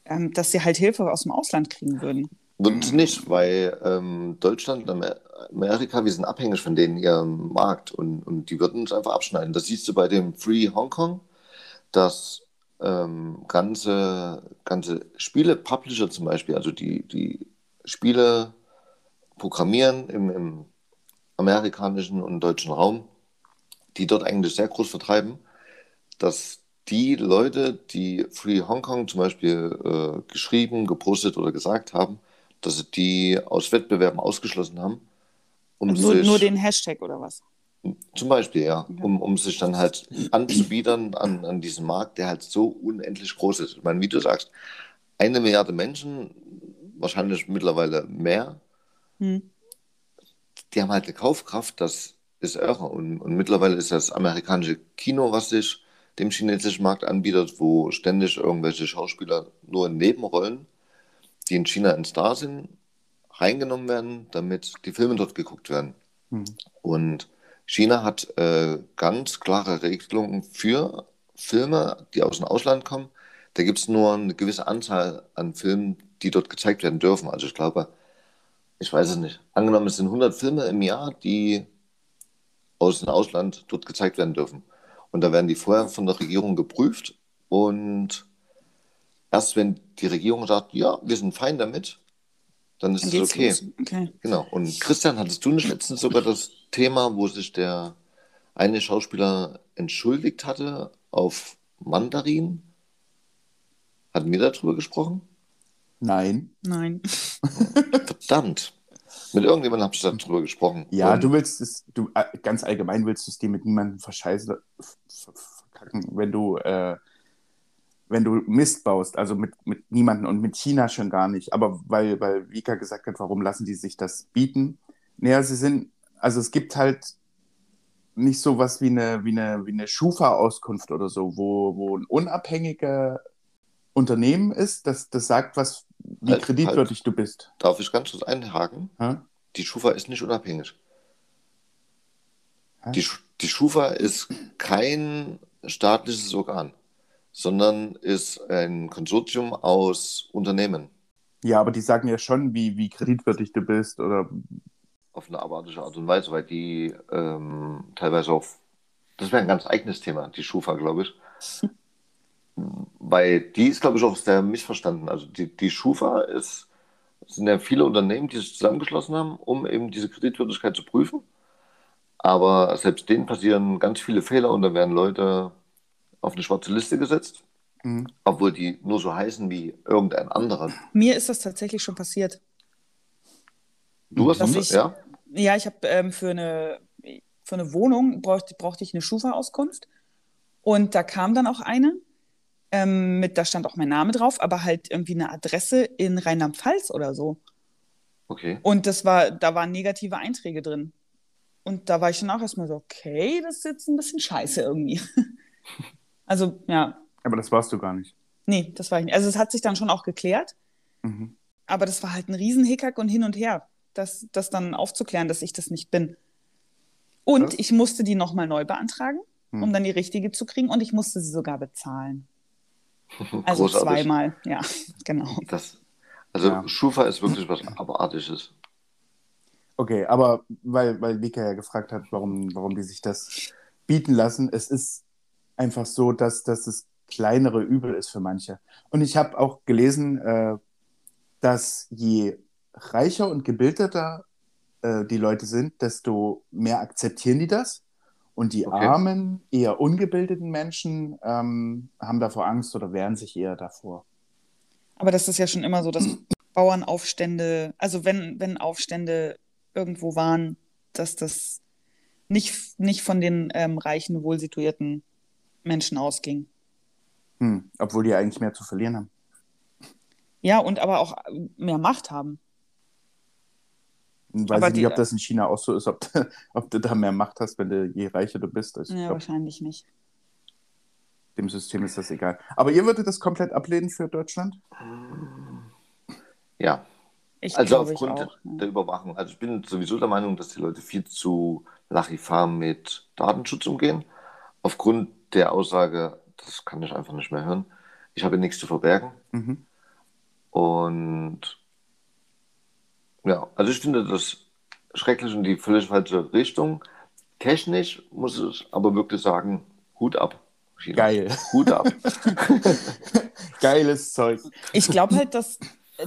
ähm, dass sie halt Hilfe aus dem Ausland kriegen würden. Und nicht, weil ähm, Deutschland und Amerika, wir sind abhängig von denen ihrem Markt und, und die würden uns einfach abschneiden. Das siehst du bei dem Free Hong Kong, dass ähm, ganze, ganze Spiele-Publisher zum Beispiel, also die, die Spiele programmieren im, im amerikanischen und deutschen Raum, die dort eigentlich sehr groß vertreiben, dass die Leute, die Free Hong Kong zum Beispiel äh, geschrieben, gepostet oder gesagt haben, dass sie die aus Wettbewerben ausgeschlossen haben. Um nur, nur den Hashtag oder was? Zum Beispiel, ja. Um, um sich dann halt anzubiedern an, an diesen Markt, der halt so unendlich groß ist. Ich meine, wie du sagst, eine Milliarde Menschen, wahrscheinlich mittlerweile mehr, hm. die haben halt eine Kaufkraft, das ist irre. Und, und mittlerweile ist das amerikanische Kino, was sich dem chinesischen Markt anbietet, wo ständig irgendwelche Schauspieler nur in Nebenrollen die in China ein Star sind, reingenommen werden, damit die Filme dort geguckt werden. Mhm. Und China hat äh, ganz klare Regelungen für Filme, die aus dem Ausland kommen. Da gibt es nur eine gewisse Anzahl an Filmen, die dort gezeigt werden dürfen. Also ich glaube, ich weiß es nicht. Angenommen, es sind 100 Filme im Jahr, die aus dem Ausland dort gezeigt werden dürfen. Und da werden die vorher von der Regierung geprüft und erst wenn die Regierung sagt, ja, wir sind fein damit, dann ist es okay. Okay. Genau. Und Christian, hattest du nicht letztens sogar das Thema, wo sich der eine Schauspieler entschuldigt hatte auf Mandarin? Hatten wir darüber gesprochen? Nein. Nein. Verdammt. Mit irgendjemandem habe ich darüber gesprochen. Ja, Und du willst es, du äh, ganz allgemein willst du es dir mit niemandem verscheißen, verkacken, wenn du, äh, wenn du Mist baust, also mit, mit niemandem und mit China schon gar nicht. Aber weil, weil Vika gesagt hat, warum lassen die sich das bieten? Naja, sie sind, also es gibt halt nicht so was wie eine, wie eine, wie eine Schufa-Auskunft oder so, wo, wo ein unabhängiger Unternehmen ist, das, das sagt, was, wie Halt, kreditwürdig du bist. Darf ich ganz kurz einhaken? Hä? Die Schufa ist nicht unabhängig. Hä? Die, die Schufa ist kein staatliches Organ, sondern ist ein Konsortium aus Unternehmen Ja, aber die sagen ja schon, wie, wie kreditwürdig du bist oder auf eine abartige Art und Weise, weil die ähm, teilweise auf, das wäre ein ganz eigenes Thema, die Schufa, glaube ich. Weil die ist, glaube ich, auch sehr missverstanden. Also die, die Schufa ist, sind ja viele Unternehmen, die sich zusammengeschlossen haben, um eben diese Kreditwürdigkeit zu prüfen. Aber selbst denen passieren ganz viele Fehler und dann werden Leute auf eine schwarze Liste gesetzt, Mhm. obwohl die nur so heißen wie irgendein anderer. Mir ist das tatsächlich schon passiert. Du hast das, ich- ja? Ja, ich habe ähm, für, eine, für eine Wohnung brauchte, brauchte ich eine Schufa-Auskunft. Und da kam dann auch eine. Ähm, mit, da stand auch mein Name drauf, aber halt irgendwie eine Adresse in Rheinland-Pfalz oder so. Okay. Und das war, da waren negative Einträge drin. Und da war ich dann auch erstmal so, okay, das ist jetzt ein bisschen scheiße irgendwie. Also, ja, aber das warst du gar nicht. nee, das war ich nicht. Also, es hat sich dann schon auch geklärt, Mhm. aber das war halt ein Riesenhickhack und hin und her, das, das dann aufzuklären, dass ich das nicht bin. Und Krass. ich musste die nochmal neu beantragen, Hm. um dann die richtige zu kriegen und ich musste sie sogar bezahlen. Also Großartig. zweimal, ja, genau. Das, also Ja. Schufa ist wirklich was Abartiges. Okay, aber weil, weil Vika ja gefragt hat, warum, warum die sich das bieten lassen, es ist einfach so, dass, dass es kleinere Übel ist für manche. Und ich habe auch gelesen, äh, dass je reicher und gebildeter äh, die Leute sind, desto mehr akzeptieren die das. Und die Okay. armen, eher ungebildeten Menschen ähm, haben davor Angst oder wehren sich eher davor. Aber das ist ja schon immer so, dass Bauernaufstände, also wenn, wenn Aufstände irgendwo waren, dass das nicht, nicht von den ähm, reichen, wohlsituierten Menschen ausging. Hm, obwohl die eigentlich mehr zu verlieren haben. Ja, und aber auch mehr Macht haben. Weiß Aber ich nicht, ob das in China auch so ist, ob, du- ob du da mehr Macht hast, wenn du je reicher du bist. Ich Ja, glaub, wahrscheinlich nicht. dem System ist das egal. Aber ihr würdet das komplett ablehnen für Deutschland? Ja, Ich also aufgrund auch. ja. der Überwachung. Also ich bin sowieso der Meinung, dass die Leute viel zu lachifam mit Datenschutz umgehen. Aufgrund der Aussage, das kann ich einfach nicht mehr hören. Ich habe nichts zu verbergen. Mhm. Und ja, also ich finde das schrecklich in die völlig falsche Richtung. Technisch muss ich aber wirklich sagen, Hut ab. China. Geil. Hut ab. Geiles Zeug. Ich glaube halt, dass,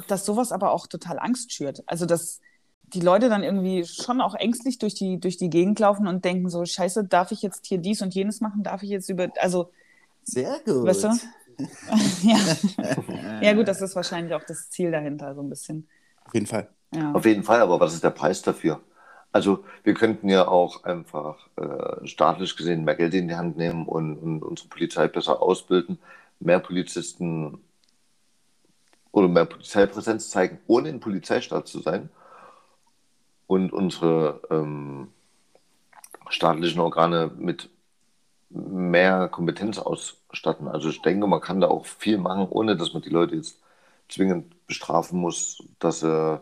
dass sowas aber auch total Angst schürt. Also, dass die Leute dann irgendwie schon auch ängstlich durch die, durch die Gegend laufen und denken so, scheiße, darf ich jetzt hier dies und jenes machen? Darf ich jetzt über, also, Sehr gut. weißt du? ja. ja, gut, das ist wahrscheinlich auch das Ziel dahinter, so ein bisschen. Auf jeden Fall. Auf jeden Fall, aber was ist der Preis dafür? Also wir könnten ja auch einfach äh, staatlich gesehen mehr Geld in die Hand nehmen und, und unsere Polizei besser ausbilden, mehr Polizisten oder mehr Polizeipräsenz zeigen, ohne ein Polizeistaat zu sein und unsere ähm, staatlichen Organe mit mehr Kompetenz ausstatten. Also ich denke, man kann da auch viel machen, ohne dass man die Leute jetzt zwingend bestrafen muss, dass sie,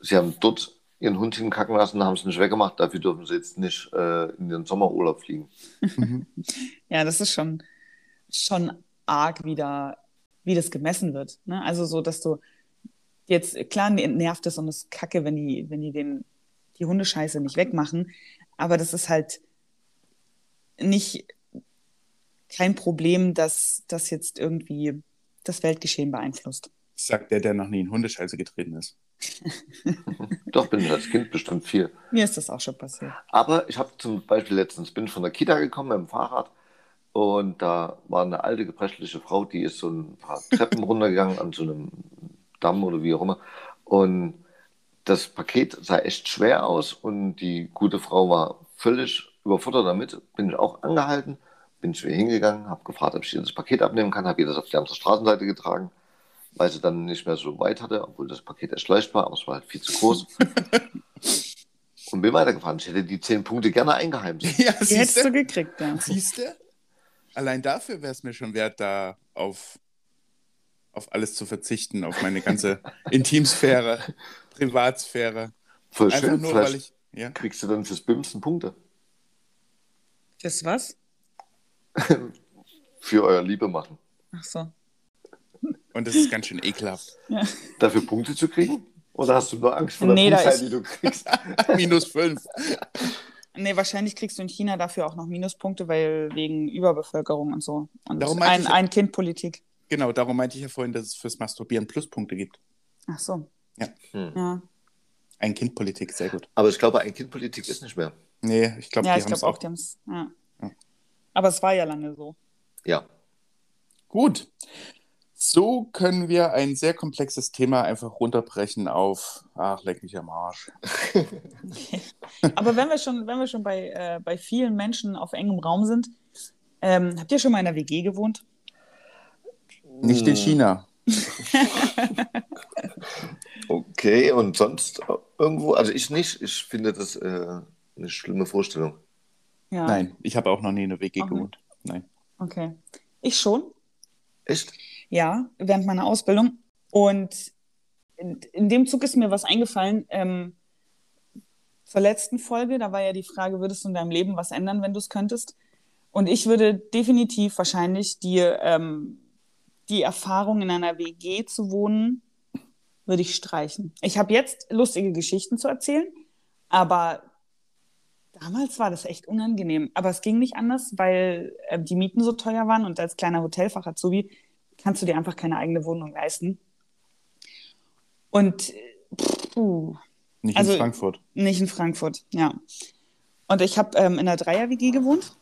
sie haben dort ihren Hund hinkacken lassen, haben es nicht weggemacht, dafür dürfen sie jetzt nicht äh, in den Sommerurlaub fliegen. Ja, das ist schon, schon arg, wie, da, wie das gemessen wird. Ne? Also so, dass du jetzt, klar nervt es und es ist kacke, wenn die, wenn die den, die Hundescheiße nicht wegmachen. Aber das ist halt nicht kein Problem, dass das jetzt irgendwie das Weltgeschehen beeinflusst. Sagt der, der noch nie in Hundescheiße getreten ist. Doch, bin ich als Kind bestimmt viel. Mir ist das auch schon passiert. Aber ich habe zum Beispiel letztens, bin von der Kita gekommen mit dem Fahrrad und da war eine alte, gebrechliche Frau, die ist so ein paar Treppen runtergegangen an so einem Damm oder wie auch immer. Und das Paket sah echt schwer aus und die gute Frau war völlig überfordert damit. Bin ich auch angehalten, bin ich wieder hingegangen, habe gefragt, ob ich ihr das Paket abnehmen kann, habe ihr das auf die andere Straßenseite getragen, weil sie dann nicht mehr so weit hatte, obwohl das Paket echt leicht war, aber es war halt viel zu groß. und bin weitergefahren. Ich hätte die zehn Punkte gerne eingeheimst. Ja, Die hättest du gekriegt, ja. Siehst du? Allein dafür wäre es mir schon wert, da auf, auf alles zu verzichten, auf meine ganze Intimsphäre, Privatsphäre. Voll Einfach schön, nur, weil ich. Ja. kriegst du dann fürs Bimsen Punkte. Fürs was? Für euer Liebe machen. Ach so. Und das ist ganz schön ekelhaft. Dafür Punkte zu kriegen? Oder hast du nur Angst vor der Nee, Punktzahl, ist- die du kriegst? Minus fünf. Nee, wahrscheinlich kriegst du in China dafür auch noch Minuspunkte, weil wegen Überbevölkerung und so. Und Darum meinte ein, ich- ein Kind-Politik. Genau, darum meinte ich ja vorhin, dass es fürs Masturbieren Pluspunkte gibt. Ach so. Ja. Hm. Ja, Ein Kindpolitik, sehr gut. Aber ich glaube, ein Kindpolitik ist nicht mehr. Nee, ich glaube, ja die ich haben es glaube auch, auch. die haben's. Ja. Ja. Aber es war ja lange so. Ja. Gut. So können wir ein sehr komplexes Thema einfach runterbrechen auf, ach, leck mich am Arsch. Aber wenn wir schon, wenn wir schon bei, äh, bei vielen Menschen auf engem Raum sind, ähm, habt ihr schon mal in einer WG gewohnt? Nicht in China. Okay, und sonst irgendwo? Also ich nicht. Ich finde das äh, eine schlimme Vorstellung. Ja. Nein, ich habe auch noch nie in einer WG gewohnt. Nein. Okay. Ich schon. Echt? Ja, während meiner Ausbildung. Und in, dem Zug ist mir was eingefallen. Ähm, zur letzten Folge, da war ja die Frage, würdest du in deinem Leben was ändern, wenn du es könntest? Und ich würde definitiv wahrscheinlich die, ähm, die Erfahrung in einer WG zu wohnen, würde ich streichen. Ich habe jetzt lustige Geschichten zu erzählen, aber damals war das echt unangenehm. Aber es ging nicht anders, weil äh, die Mieten so teuer waren und als kleiner Hotelfach-Azubi kannst du dir einfach keine eigene Wohnung leisten. Und äh, puh, Nicht Also- in Frankfurt. nicht in Frankfurt, ja. Und ich habe ähm, in einer Dreier-WG gewohnt.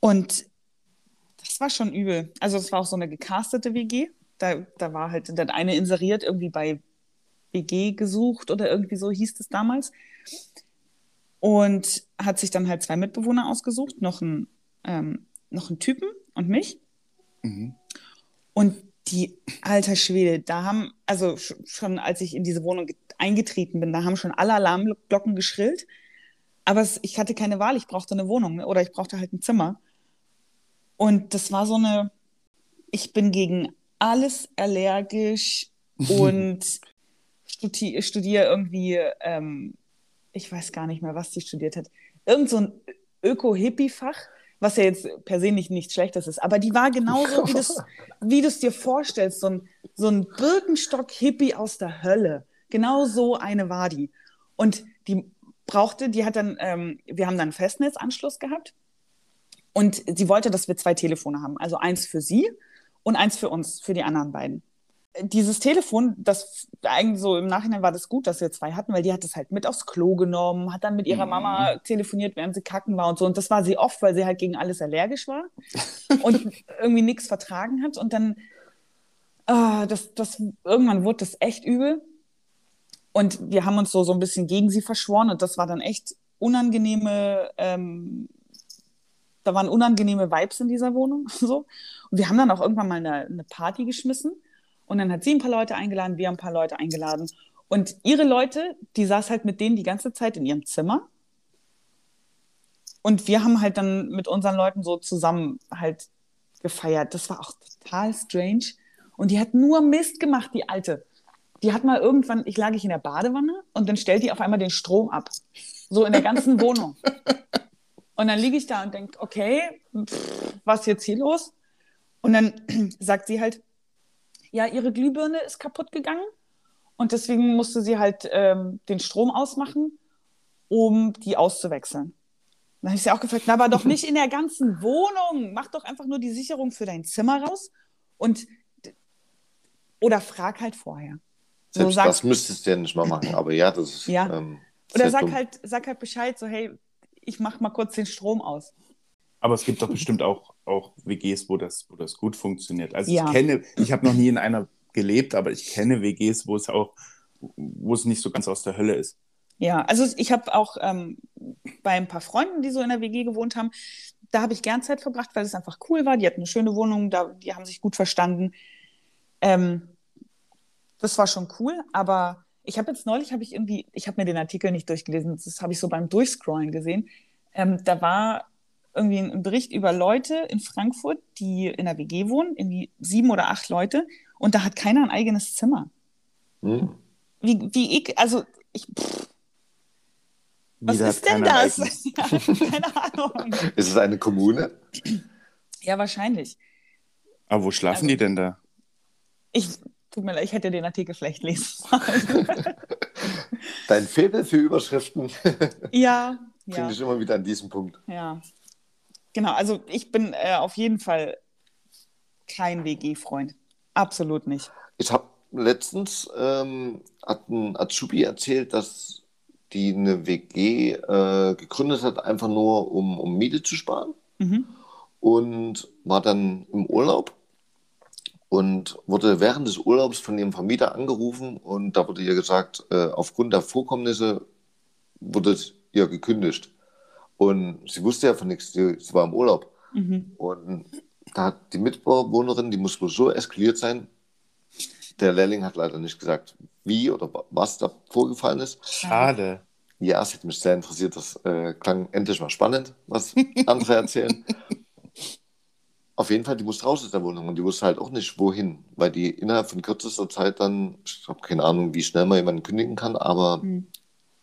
Und das war schon übel. Also es war auch so eine gecastete WG. Da, da war halt dann eine inseriert, irgendwie bei WG gesucht oder irgendwie so hieß es damals. Und hat sich dann halt zwei Mitbewohner ausgesucht, noch einen, ähm, noch einen Typen und mich. Mhm. Und die, alter Schwede, da haben, also sch- schon als ich in diese Wohnung ge- eingetreten bin, da haben schon alle Alarmglocken geschrillt. Aber es, ich hatte keine Wahl, ich brauchte eine Wohnung ne? oder ich brauchte halt ein Zimmer. Und das war so eine, ich bin gegen alles allergisch und studi studiere irgendwie, ähm, ich weiß gar nicht mehr, was sie studiert hat, irgend so ein Öko-Hippie-Fach, was ja jetzt per se nicht nichts Schlechtes ist, aber die war genauso, wie wie du es dir vorstellst, so ein, so ein Birkenstock-Hippie aus der Hölle. Genau so eine war die. Und die brauchte, die hat dann, ähm, wir haben dann einen Festnetzanschluss gehabt und sie wollte, dass wir zwei Telefone haben. Also eins für sie und eins für uns, für die anderen beiden. Dieses Telefon, das eigentlich so im Nachhinein war das gut, dass wir zwei hatten, weil die hat es halt mit aufs Klo genommen, hat dann mit ihrer Mhm. Mama telefoniert, während sie kacken war und so. Und das war sie oft, weil sie halt gegen alles allergisch war und irgendwie nichts vertragen hat. Und dann, ah, das, das, irgendwann wurde das echt übel. Und wir haben uns so, so ein bisschen gegen sie verschworen und das war dann echt unangenehme, ähm, da waren unangenehme Vibes in dieser Wohnung. So. Und wir haben dann auch irgendwann mal eine, eine Party geschmissen und dann hat sie ein paar Leute eingeladen, wir haben ein paar Leute eingeladen. Und ihre Leute, die saß halt mit denen die ganze Zeit in ihrem Zimmer. Und wir haben halt dann mit unseren Leuten so zusammen halt gefeiert. Das war auch total strange. Und die hat nur Mist gemacht, die Alte. Die hat mal irgendwann, ich lag ich in der Badewanne und dann stellt die auf einmal den Strom ab. So in der ganzen Wohnung. Und dann liege ich da und denke, okay, pff, was ist jetzt hier los? Und dann sagt sie halt, ja, ihre Glühbirne ist kaputt gegangen und deswegen musste sie halt ähm, den Strom ausmachen um die auszuwechseln. Dann habe ich sie auch gefragt, na, aber doch nicht in der ganzen Wohnung. Mach doch einfach nur die Sicherung für dein Zimmer raus und oder frag halt vorher. So, Selbst sag, das müsstest du ja nicht mal machen, aber ja, das ist. Ja. Ähm, oder sag dumm. halt, sag halt Bescheid, so hey, ich mach mal kurz den Strom aus. Aber es gibt doch bestimmt auch, auch WGs, wo das, wo das gut funktioniert. Also Ja. ich kenne, ich habe noch nie in einer gelebt, aber ich kenne WGs, wo es auch, wo es nicht so ganz aus der Hölle ist. Ja, also ich habe auch ähm, bei ein paar Freunden, die so in der WG gewohnt haben, da habe ich gern Zeit verbracht, weil es einfach cool war. Die hatten eine schöne Wohnung, da, die haben sich gut verstanden. Ähm, das war schon cool, aber ich habe jetzt neulich, habe ich irgendwie, ich habe mir den Artikel nicht durchgelesen, das habe ich so beim Durchscrollen gesehen. Ähm, da war irgendwie ein Bericht über Leute in Frankfurt, die in der WG wohnen, irgendwie sieben oder acht Leute, und da hat keiner ein eigenes Zimmer. Hm. Wie, wie ich, also ich, pff, was ist denn das? Ja, keine Ahnung. Ist es eine Kommune? Ja, wahrscheinlich. Aber wo schlafen Also- die denn da? Ich, tut mir leid, ich hätte den Artikel vielleicht lesen sollen. Dein Faible für Überschriften ja, finde ja, ich immer wieder an diesem Punkt. ja. Genau, also ich bin äh, auf jeden Fall kein WG-Freund. Absolut nicht. Ich habe letztens ähm, hat ein Azubi erzählt, dass die eine WG äh, gegründet hat, einfach nur um, um Miete zu sparen Mhm. und war dann im Urlaub und wurde während des Urlaubs von ihrem Vermieter angerufen und da wurde ihr gesagt, äh, aufgrund der Vorkommnisse wurde ihr gekündigt. Und sie wusste ja von nichts, sie, sie war im Urlaub. Mhm. Und da hat die Mitbewohnerin, die muss wohl so eskaliert sein. Der Lehrling hat leider nicht gesagt, wie oder wa- was da vorgefallen ist. Schade. Ja, es hat mich sehr interessiert. Das äh, klang endlich mal spannend, was andere erzählen. Auf jeden Fall, die musste raus aus der Wohnung und die wusste halt auch nicht, wohin, weil die innerhalb von kürzester Zeit dann, ich habe keine Ahnung, wie schnell man jemanden kündigen kann, aber Mhm.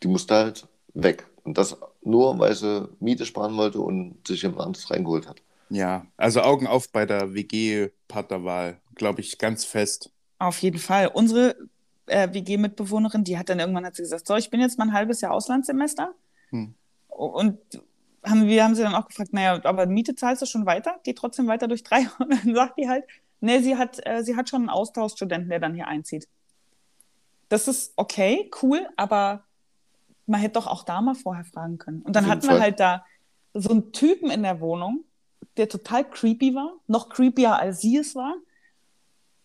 die musste halt weg. Und das nur, weil sie Miete sparen wollte und sich jemand anderes reingeholt hat. Ja, also Augen auf bei der WG-Partnerwahl, glaube ich, ganz fest. Auf jeden Fall. Unsere äh, WG-Mitbewohnerin, die hat dann irgendwann hat sie gesagt, so, ich bin jetzt mal ein halbes Jahr Auslandssemester. Hm. Und haben, wir haben sie dann auch gefragt, naja, aber Miete zahlst du schon weiter? Geht trotzdem weiter durch drei? Und dann sagt die halt, nee, sie hat, äh, sie hat schon einen Austauschstudenten, der dann hier einzieht. Das ist okay, cool, aber man hätte doch auch da mal vorher fragen können. Und dann hatten wir halt da so einen Typen in der Wohnung, der total creepy war, noch creepier als sie es war.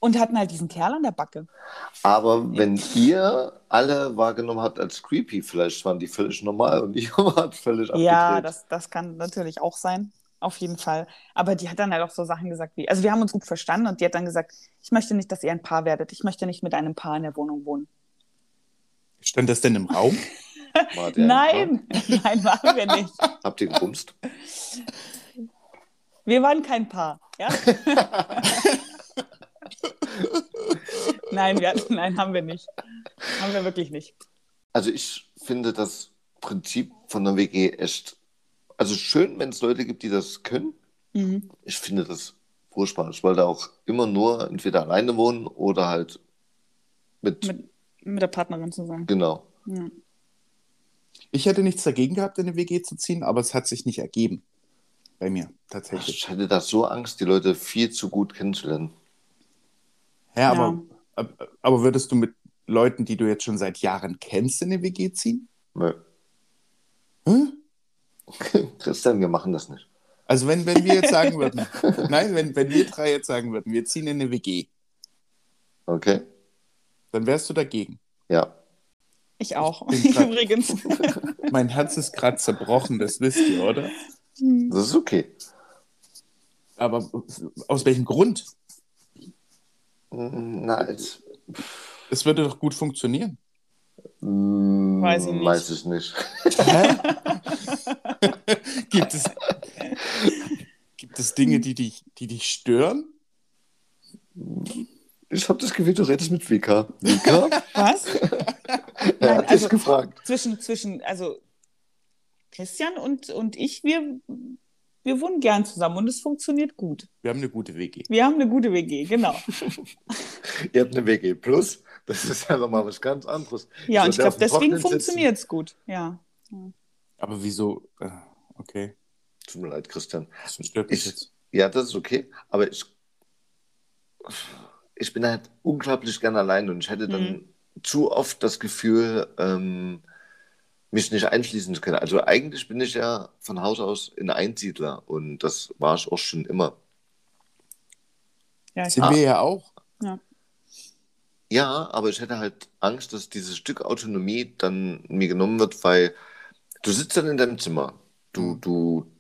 Und hatten halt diesen Kerl an der Backe. Aber wenn ihr alle wahrgenommen habt als creepy, vielleicht waren die völlig normal und ich war völlig Ja, abgedreht. das, das kann natürlich auch sein. Auf jeden Fall. Aber die hat dann halt auch so Sachen gesagt wie, also wir haben uns gut verstanden und die hat dann gesagt, ich möchte nicht, dass ihr ein Paar werdet. Ich möchte nicht mit einem Paar in der Wohnung wohnen. Stand das denn im Raum? Ein Nein, nein, waren wir nicht. Habt ihr gebumst? Wir waren kein Paar. Ja? nein, wir, nein, haben wir nicht. Haben wir wirklich nicht. Also ich finde das Prinzip von der WG echt, also schön, wenn es Leute gibt, die das können. Mhm. Ich finde das furchtbar. Ich wollte auch immer nur entweder alleine wohnen oder halt mit, Mit, mit der Partnerin zusammen. genau. Ja. Ich hätte nichts dagegen gehabt, in eine WG zu ziehen, aber es hat sich nicht ergeben. Bei mir, Ach, tatsächlich. Ich hätte da so Angst, die Leute viel zu gut kennenzulernen. Ja, Ja. aber, ab- aber würdest du mit Leuten, die du jetzt schon seit Jahren kennst, in eine WG ziehen? Nö. Hm? Christian, wir machen das nicht. Also wenn, wenn wir jetzt sagen würden, nein, wenn, wenn wir drei jetzt sagen würden, wir ziehen in eine WG, Okay? dann wärst du dagegen. Ja. Ich auch. bin grad- Übrigens. Mein Herz ist gerade zerbrochen, das wisst ihr, oder? Das ist okay. Aber aus welchem Grund? Na, jetzt, Es würde doch gut funktionieren. mm, Weiß ich nicht. Weiß ich nicht. Gibt, es, gibt es Dinge, die dich, die dich stören? Ich habe das Gefühl, du redest mit Vika. Vika? Was? er Nein, hat dich also- gefragt. zwischen, zwischen, also Christian und, und ich, wir, wir wohnen gern zusammen und es funktioniert gut. Wir haben eine gute WG. Wir haben eine gute WG, genau. Ihr habt eine WG Plus. Das ist ja nochmal was ganz anderes. Ja, und ich glaube, deswegen funktioniert es gut. Ja. Aber wieso? Äh, okay, Tut mir leid, Christian. das verstört mich Ich, jetzt. ja, das ist okay, aber ich, ich bin halt unglaublich gern allein und ich hätte dann Hm. zu oft das Gefühl, ähm, mich nicht einschließen zu können. Also eigentlich bin ich ja von Haus aus ein Einsiedler und das war ich auch schon immer. Ja, ich Sind Ah. wir ja auch. Ja, aber ich hätte halt Angst, dass dieses Stück Autonomie dann mir genommen wird, weil du sitzt dann in deinem Zimmer. Du, du,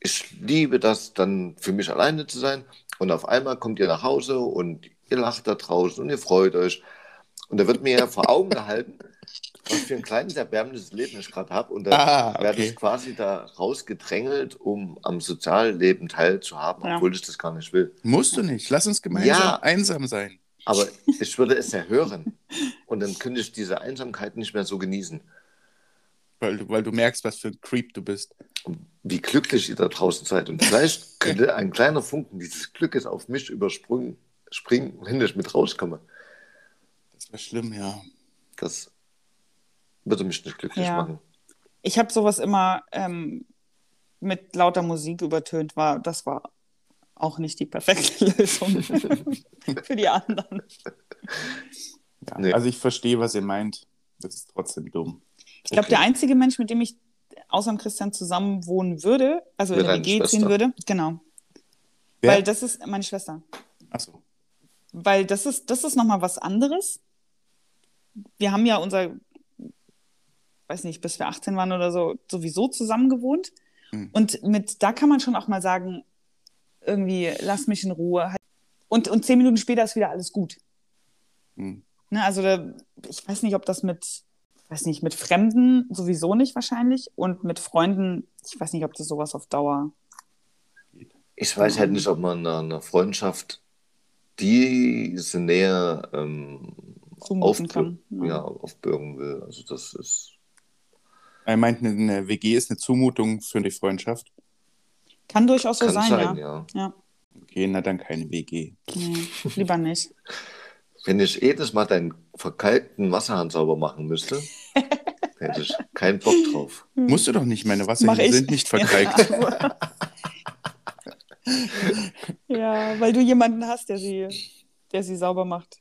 ich liebe das, dann für mich alleine zu sein. Und auf einmal kommt ihr nach Hause und ihr lacht da draußen und ihr freut euch. Und da wird mir ja vor Augen gehalten, was für ein kleines, erbärmliches Leben ich gerade habe. Und da Ah, werde okay. ich quasi da rausgedrängelt, um am Sozialleben teilzuhaben, Ja. obwohl ich das gar nicht will. Musst du nicht. Lass uns gemeinsam Ja. einsam sein. Aber ich würde es ja hören. Und dann könnte ich diese Einsamkeit nicht mehr so genießen. Weil du, weil du merkst, was für ein Creep du bist. Und wie glücklich ihr da draußen seid. Und vielleicht könnte ein kleiner Funken dieses Glückes auf mich überspringen, springen, wenn ich mit rauskomme. Das wäre schlimm, ja. Das würde mich nicht glücklich Ja. machen. ich habe sowas immer ähm, mit lauter Musik übertönt, war, das war auch nicht die perfekte Lösung für die anderen. ja. Nee. Also ich verstehe, was ihr meint. Das ist trotzdem dumm. Ich glaube, der einzige Mensch, mit dem ich außer dem Christian zusammen wohnen würde, also in Wäre der WG ziehen Schwester. würde, genau. Wer? Weil das ist meine Schwester. Achso. Weil das ist, das ist nochmal was anderes. Wir haben ja unser, weiß nicht, bis wir 18 waren oder so, sowieso zusammen gewohnt. Hm. Und mit, da kann man schon auch mal sagen, irgendwie, lass mich in Ruhe. Und, und zehn Minuten später ist wieder alles gut. Hm. Ne, also da, ich weiß nicht, ob das mit, weiß nicht, mit Fremden sowieso nicht wahrscheinlich und mit Freunden, ich weiß nicht, ob das sowas auf Dauer. Ich weiß halt nicht, ob man einer, einer Freundschaft diese Nähe ähm, aufbür- kann, ja. ja, aufbürgen will. Also das ist. Er meint, eine- eine WG ist eine Zumutung für die Freundschaft. Kann durchaus so Kann sein, sein, ja. ja. Ja, Okay, na dann keine WG. nee, lieber nicht. Wenn ich jedes Mal deinen verkalkten Wasserhahn sauber machen müsste, hätte ich keinen Bock drauf. Musst du doch nicht, meine Wasserhähne sind nicht verkalkt. Ja, weil du jemanden hast, der sie, der sie sauber macht.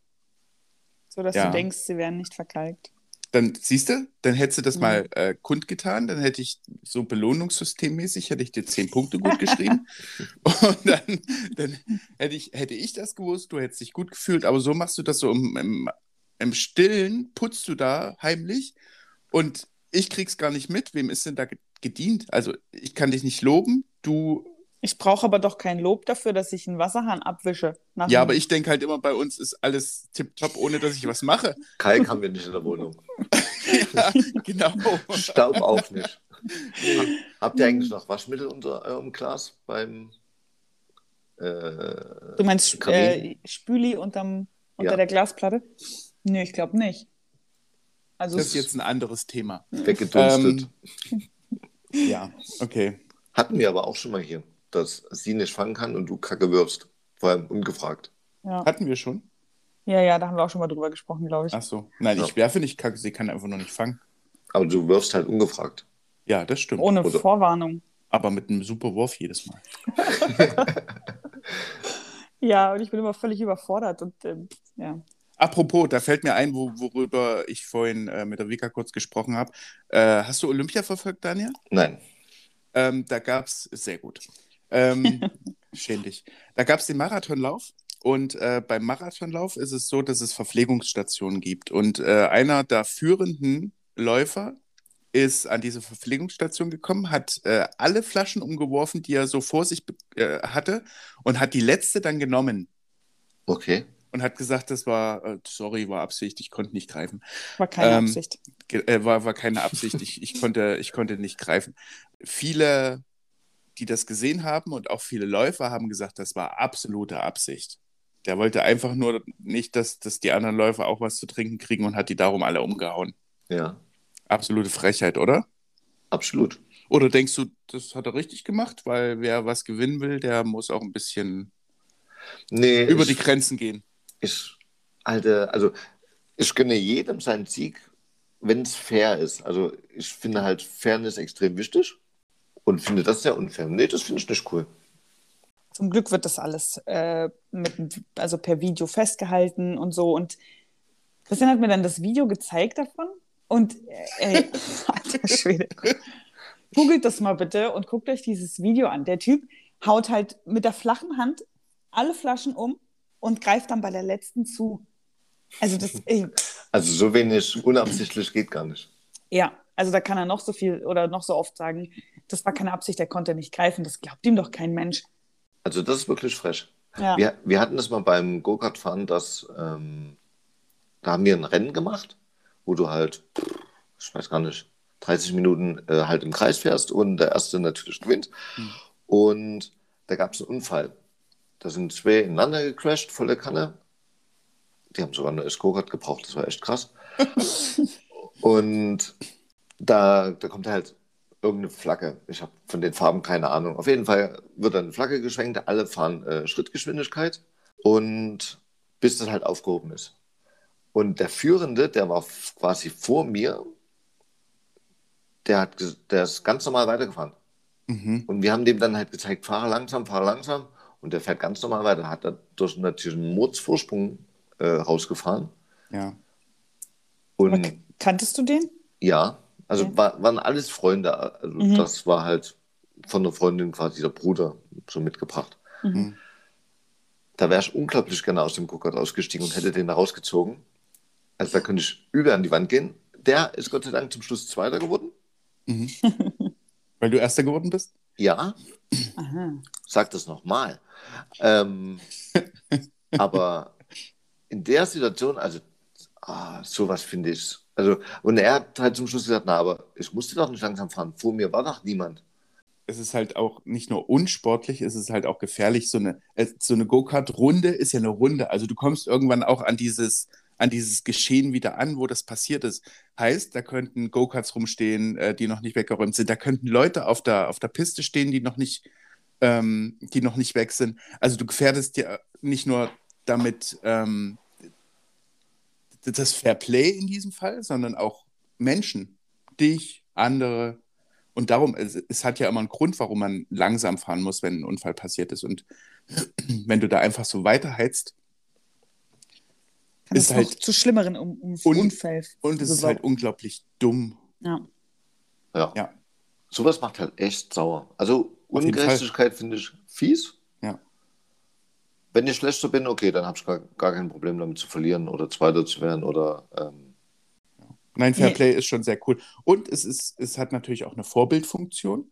So dass Ja. du denkst, sie werden nicht verkalkt. Dann siehst du, dann hättest du das Mhm. mal äh, kundgetan, dann hätte ich so belohnungssystemmäßig, hätte ich dir zehn Punkte gut geschrieben. Und dann, dann hätte, ich, hätte ich das gewusst, du hättest dich gut gefühlt, aber so machst du das so im, im, im Stillen, putzt du da heimlich und ich krieg's gar nicht mit. Wem ist denn da ge- gedient? Also ich kann dich nicht loben, du. Ich brauche aber doch kein Lob dafür, dass ich einen Wasserhahn abwische. Nach Ja, aber ich denke halt immer, bei uns ist alles tipptopp, ohne dass ich was mache. Kalk haben wir nicht in der Wohnung. ja, genau. Staub auch nicht. Habt ihr eigentlich noch Waschmittel unter eurem Glas beim. Äh, Du meinst äh, Spüli unterm, unter Ja. der Glasplatte? Nee, ich glaube nicht. Also Das ist jetzt ein anderes Thema. weggedunstet. Ähm, Ja, okay. Hatten wir aber auch schon mal hier, dass sie nicht fangen kann und du Kacke wirfst. Vor allem ungefragt. ja. Hatten wir schon? ja, ja, da haben wir auch schon mal drüber gesprochen, glaube ich. Ach so. Nein, Ja. ich werfe nicht Kacke, sie kann einfach nur nicht fangen. Aber du wirfst halt ungefragt. Ja, das stimmt. Ohne Oder- Vorwarnung. Aber mit einem super Wurf jedes Mal. Ja, und ich bin immer völlig überfordert und ähm, ja. Apropos, da fällt mir ein, wo, worüber ich vorhin äh, mit der Vika kurz gesprochen habe. Äh, hast du Olympia verfolgt, Daniel? Nein. Ähm, da gab es, sehr gut. Ähm, schäm dich. Da gab es den Marathonlauf und äh, beim Marathonlauf ist es so, dass es Verpflegungsstationen gibt. Und äh, einer der führenden Läufer ist an diese Verpflegungsstation gekommen, hat äh, alle Flaschen umgeworfen, die er so vor sich äh, hatte und hat die letzte dann genommen Okay. und hat gesagt, das war, äh, sorry, war Absicht, ich konnte nicht greifen. War keine Ähm, Absicht. Äh, war, war keine Absicht, ich, ich, konnte, ich konnte nicht greifen. Viele, die das gesehen haben und auch viele Läufer haben gesagt, das war absolute Absicht. Der wollte einfach nur nicht, dass, dass die anderen Läufer auch was zu trinken kriegen und hat die darum alle umgehauen. Ja, Absolute Frechheit, oder? absolut. Oder denkst du, das hat er richtig gemacht? Weil wer was gewinnen will, der muss auch ein bisschen Nee, über ich, die Grenzen gehen. ich, Alter, also ich gönne jedem seinen Sieg wenn es fair ist. Also ich finde halt Fairness extrem wichtig und finde das sehr unfair. Nee, das finde ich nicht cool. Zum Glück wird das alles äh, mit, also per Video festgehalten und so. Und Christian hat mir dann das Video gezeigt davon. Und äh, ey, alter Schwede. Googelt das mal bitte und guckt euch dieses Video an. Der Typ haut halt mit der flachen Hand alle Flaschen um und greift dann bei der letzten zu. Also das, ey, Also so wenig unabsichtlich geht gar nicht. ja, also da kann er noch so viel oder noch so oft sagen, das war keine Absicht, der konnte nicht greifen. Das glaubt ihm doch kein Mensch. Also das ist wirklich frech. Ja. Wir, wir hatten das mal beim Go-Kart-Fahren, dass ähm, da haben wir ein Rennen gemacht, wo du halt, ich weiß gar nicht, 30 Minuten äh, halt im Kreis fährst und der Erste natürlich gewinnt. Und da gab es einen Unfall. Da sind zwei ineinander gecrashed, volle Kanne. Die haben sogar eine Go-Kart gebraucht, das war echt krass. und da, da kommt halt irgendeine Flagge. Ich habe von den Farben keine Ahnung. Auf jeden Fall wird dann eine Flagge geschwenkt, alle fahren äh, Schrittgeschwindigkeit und bis das halt aufgehoben ist. Und der Führende, der war quasi vor mir, der, hat, der ist ganz normal weitergefahren. Mhm. Und wir haben dem dann halt gezeigt, fahre langsam, fahre langsam. Und der fährt ganz normal weiter, hat dadurch natürlich einen Mordsvorsprung äh, rausgefahren. Ja. Aber Und k- kanntest du den? ja, also Okay. war, waren alles Freunde. Also Mhm. das war halt von der Freundin quasi der Bruder so mitgebracht. Mhm. Da wäre ich unglaublich gerne aus dem Guckert ausgestiegen und hätte den da rausgezogen. Also da könnte ich übel an die Wand gehen. Der ist Gott sei Dank zum Schluss Zweiter geworden. Mhm. Weil du Erster geworden bist? Ja, Aha. sag das nochmal. Ähm, aber in der Situation, also ah, sowas finde ich. Also, und er hat halt zum Schluss gesagt, na, aber ich musste doch nicht langsam fahren. Vor mir war doch niemand. es ist halt auch nicht nur unsportlich, es ist halt auch gefährlich. So eine, äh, so eine Go-Kart-Runde ist ja eine Runde. Also du kommst irgendwann auch an dieses, an dieses Geschehen wieder an, wo das passiert ist. Heißt, da könnten Go-Karts rumstehen, äh, die noch nicht weggeräumt sind. Da könnten Leute auf der, auf der Piste stehen, die noch nicht, ähm, die noch nicht weg sind. Also du gefährdest ja nicht nur damit ähm, das Fair Play in diesem Fall, sondern auch Menschen, dich, andere. Und darum, es, es hat ja immer einen Grund, warum man langsam fahren muss, wenn ein Unfall passiert ist. Und wenn du da einfach so weiterheizt, Kann Ist es halt- noch zu schlimmeren um, um Un- Unfällen. und es ist halt unglaublich dumm. Ja. Ja. Ja. Sowas macht halt echt sauer. Also Ungerechtigkeit finde ich fies. Wenn ich schlechter bin, okay, dann habe ich gar, gar kein Problem damit zu verlieren oder Zweiter zu werden oder ähm, Nein, Fair Nee. Play ist schon sehr cool. Und es, ist, es hat natürlich auch eine Vorbildfunktion.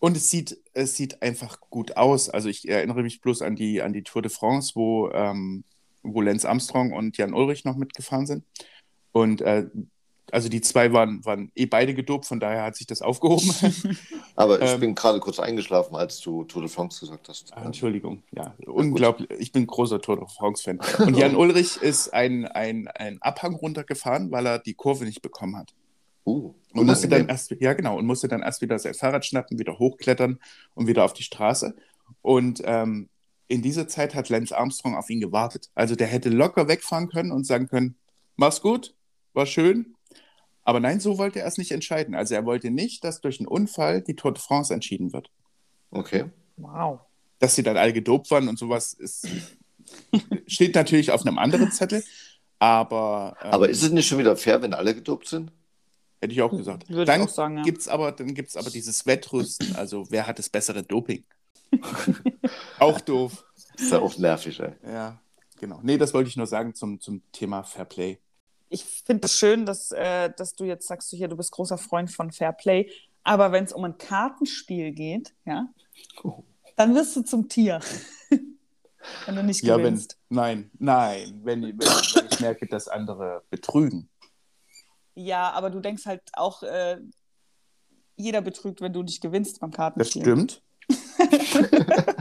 Und es sieht, es sieht einfach gut aus. Also ich erinnere mich bloß an die, an die Tour de France, wo, ähm, wo Lance Armstrong und Jan Ulrich noch mitgefahren sind. Und äh, also die zwei waren, waren eh beide gedopt, von daher hat sich das aufgehoben. Aber ich Ähm. bin gerade kurz eingeschlafen, als du Tour de France gesagt hast. Ah, Entschuldigung, ja, unglaublich. Ich bin großer Tour de France-Fan. Und Jan Ulrich ist ein, ein, ein Abhang runtergefahren, weil er die Kurve nicht bekommen hat. Uh, Und musste dann erst, ja genau, und musste dann erst wieder sein Fahrrad schnappen, wieder hochklettern und wieder auf die Straße. Und ähm, in dieser Zeit hat Lance Armstrong auf ihn gewartet. Also der hätte locker wegfahren können und sagen können, mach's gut, war schön. Aber nein, so wollte er es nicht entscheiden. Also er wollte nicht, dass durch einen Unfall die Tour de France entschieden wird. Okay. Wow. Dass sie dann alle gedopt waren und sowas ist, steht natürlich auf einem anderen Zettel. Aber, ähm, Aber ist es nicht schon wieder fair, wenn alle gedopt sind? hätte ich auch gesagt. Würde ich dann auch sagen, ja. gibt's aber, dann gibt es aber dieses Wettrüsten. Also wer hat das bessere Doping? auch doof. Das ist ja auch nervig, ey. Ja, genau. Nee, das wollte ich nur sagen zum, zum Thema Fair Play. Ich finde es schön, dass, äh, dass du jetzt sagst, du hier, du bist großer Freund von Fair Play. Aber wenn es um ein Kartenspiel geht, ja, Oh. dann wirst du zum Tier. wenn du nicht Ja, wenn, gewinnst. nein, nein, wenn, wenn, wenn ich merke, dass andere betrügen. Ja, aber du denkst halt auch, äh, jeder betrügt, wenn du nicht gewinnst beim Das Kartenspiel. stimmt.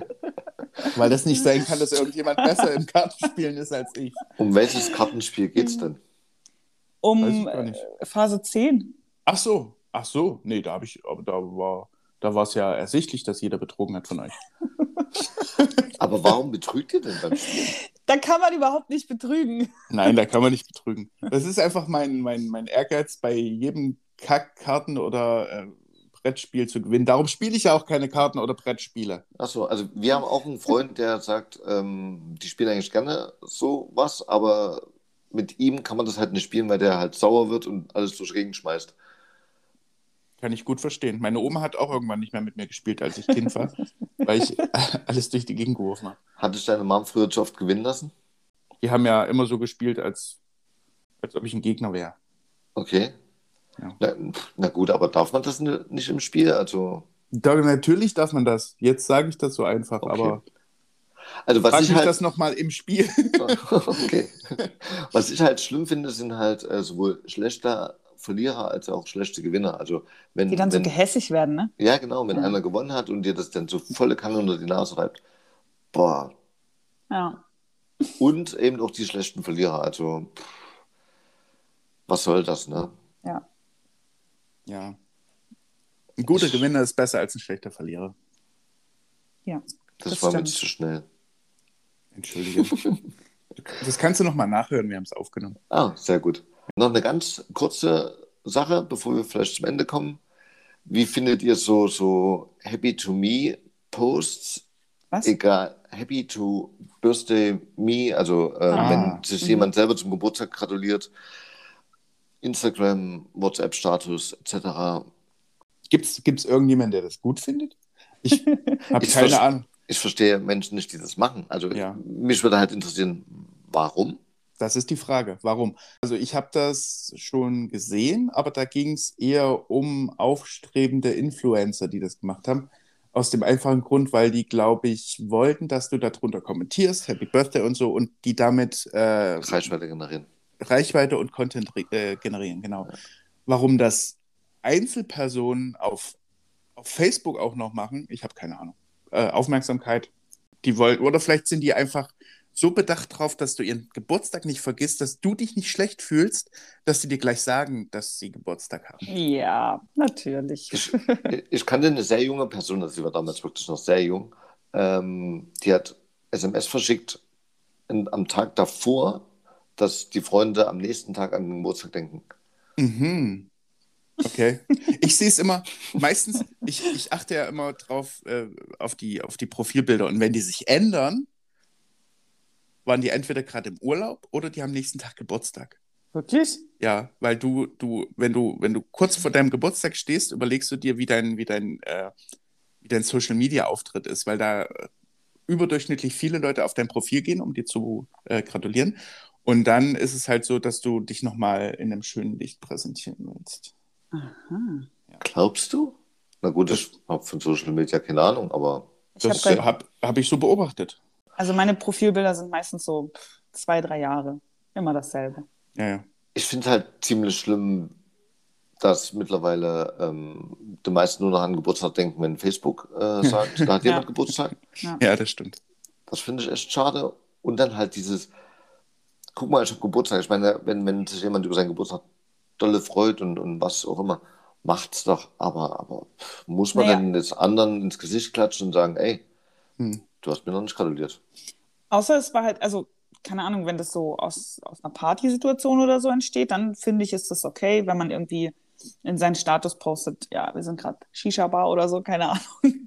Weil das nicht sein kann, dass irgendjemand besser im Kartenspielen ist als ich. Um welches Kartenspiel geht's denn? Um äh, Phase 10. Ach so, ach so. Nee, da habe ich, aber da war, da war es ja ersichtlich, dass jeder betrogen hat von euch. Aber warum betrügt ihr denn beim Spiel? Da kann man überhaupt nicht betrügen. Nein, da kann man nicht betrügen. Das ist einfach mein, mein, mein Ehrgeiz, bei jedem Kackkarten oder äh, Brettspiel zu gewinnen. Darum spiele ich ja auch keine Karten oder Brettspiele. Achso, also wir haben auch einen Freund, der sagt, ähm, die spielen eigentlich gerne sowas, aber mit ihm kann man das halt nicht spielen, weil der halt sauer wird und alles durch Regen schmeißt. Kann ich gut verstehen. Meine Oma hat auch irgendwann nicht mehr mit mir gespielt, als ich Kind war, weil ich alles durch die Gegend geworfen habe. Hat dich deine Mom früher zu oft gewinnen lassen? Die haben ja immer so gespielt, als, als ob ich ein Gegner wäre. Okay. Ja. Na, na gut, aber darf man das ni- nicht im Spiel? Also, Da, natürlich darf man das. Jetzt sage ich das so einfach, Okay. aber also was frage ich mich halt, das nochmal im Spiel. okay. Was ich halt schlimm finde, sind halt äh, sowohl schlechte Verlierer als auch schlechte Gewinner. Also wenn, Die dann so wenn gehässig werden, ne? ja genau, wenn Ja. einer gewonnen hat und dir das dann so volle Kanne unter die Nase reibt, boah. Ja. Und eben auch die schlechten Verlierer. Also pff, was soll das, ne? Ja. ja. Ein guter Gewinner ist besser als ein schlechter Verlierer. Ja. Das, Das war mir stimmt. zu schnell. Entschuldige. das kannst du nochmal nachhören, wir haben es aufgenommen. Ah, sehr gut. Noch eine ganz kurze Sache, bevor wir vielleicht zum Ende kommen. Wie findet ihr so, so Happy to Me Posts? Was? Egal, Happy to Birthday Me, also äh, Ah. wenn sich Mhm. jemand selber zum Geburtstag gratuliert, Instagram, WhatsApp-Status etc. Gibt es irgendjemanden, der das gut findet? Ich habe keine Ahnung. Ich verstehe Menschen nicht, die das machen. Also Ja. mich würde halt interessieren, warum? Das ist die Frage. Warum? Also ich habe das schon gesehen, aber da ging es eher um aufstrebende Influencer, die das gemacht haben. Aus dem einfachen Grund, weil die, glaube ich, wollten, dass du darunter kommentierst, Happy Birthday und so, und die damit äh, Reichweite generieren. Reichweite und Content äh, generieren, genau. Warum das Einzelpersonen auf, auf Facebook auch noch machen, ich habe keine Ahnung. Äh, Aufmerksamkeit, die wollen, oder vielleicht sind die einfach so bedacht drauf, dass du ihren Geburtstag nicht vergisst, dass du dich nicht schlecht fühlst, dass sie dir gleich sagen, dass sie Geburtstag haben. Ja, natürlich. Ich, ich kannte eine sehr junge Person, also sie war damals wirklich noch sehr jung, ähm, die hat SMS verschickt in, am Tag davor, dass die Freunde am nächsten Tag an den Geburtstag denken. Mhm. Okay. Ich sehe es immer, meistens, ich, ich achte ja immer drauf äh, auf, die, auf die Profilbilder und wenn die sich ändern, waren die entweder gerade im Urlaub oder die haben nächsten Tag Geburtstag. Wirklich? Ja, weil du, du, wenn du, wenn du kurz vor deinem Geburtstag stehst, überlegst du dir, wie dein, wie dein, äh, wie dein Social Media Auftritt ist, weil da überdurchschnittlich viele Leute auf dein Profil gehen, um dir zu äh, gratulieren. Und dann ist es halt so, dass du dich nochmal in einem schönen Licht präsentieren willst. Aha. Glaubst du? Na gut, ich habe von Social Media keine Ahnung, aber Ich Das hab habe hab ich so beobachtet. also meine Profilbilder sind meistens so zwei, drei Jahre. Immer dasselbe. Ja, ja. ich finde halt ziemlich schlimm, dass mittlerweile ähm, die meisten nur noch an Geburtstag denken, wenn Facebook äh, sagt, da hat Ja. jemand Geburtstag. Ja, das stimmt. Das finde ich echt schade. Und dann halt dieses, guck mal, ich habe Geburtstag. Ich meine, wenn, wenn sich jemand über seinen Geburtstag dolle freut und, und was auch immer, macht's doch. Aber, aber muss man Naja. dann des anderen ins Gesicht klatschen und sagen, ey, Hm. du hast mir noch nicht gratuliert. Außer es war halt, also, keine Ahnung, wenn das so aus, aus einer Partysituation oder so entsteht, dann finde ich, ist das okay, wenn man irgendwie in seinen Status postet, ja, wir sind gerade Shisha-Bar oder so, keine Ahnung.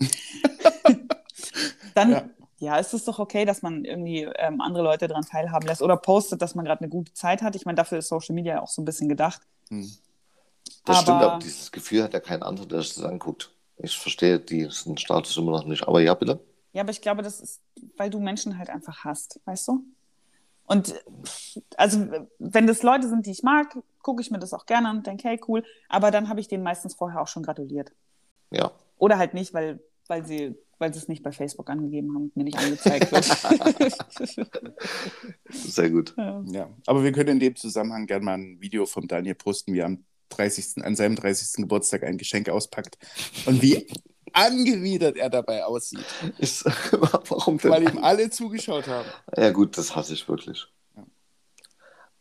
dann, Ja. Ja. ist es doch okay, dass man irgendwie ähm, andere Leute daran teilhaben lässt oder postet, dass man gerade eine gute Zeit hat. Ich meine, dafür ist Social Media ja auch so ein bisschen gedacht. Hm. Das Aber- stimmt, aber dieses Gefühl hat ja kein anderer, der sich das anguckt. Ich verstehe diesen Status immer noch nicht. Aber ja, bitte. Ja, aber ich glaube, das ist, weil du Menschen halt einfach hast, weißt du? Und also, wenn das Leute sind, die ich mag, gucke ich mir das auch gerne an und denke, hey, cool. Aber dann habe ich denen meistens vorher auch schon gratuliert. Ja. Oder halt nicht, weil, weil sie weil sie es nicht bei Facebook angegeben haben und mir nicht angezeigt wird. Sehr gut. ja. Ja, aber wir können in dem Zusammenhang gerne mal ein Video von Daniel posten, wie er am 30., an seinem 30. Geburtstag ein Geschenk auspackt und wie angewidert er dabei aussieht, Ist, warum denn? weil ihm alle zugeschaut haben. Ja, gut, das hasse ich wirklich. Ja.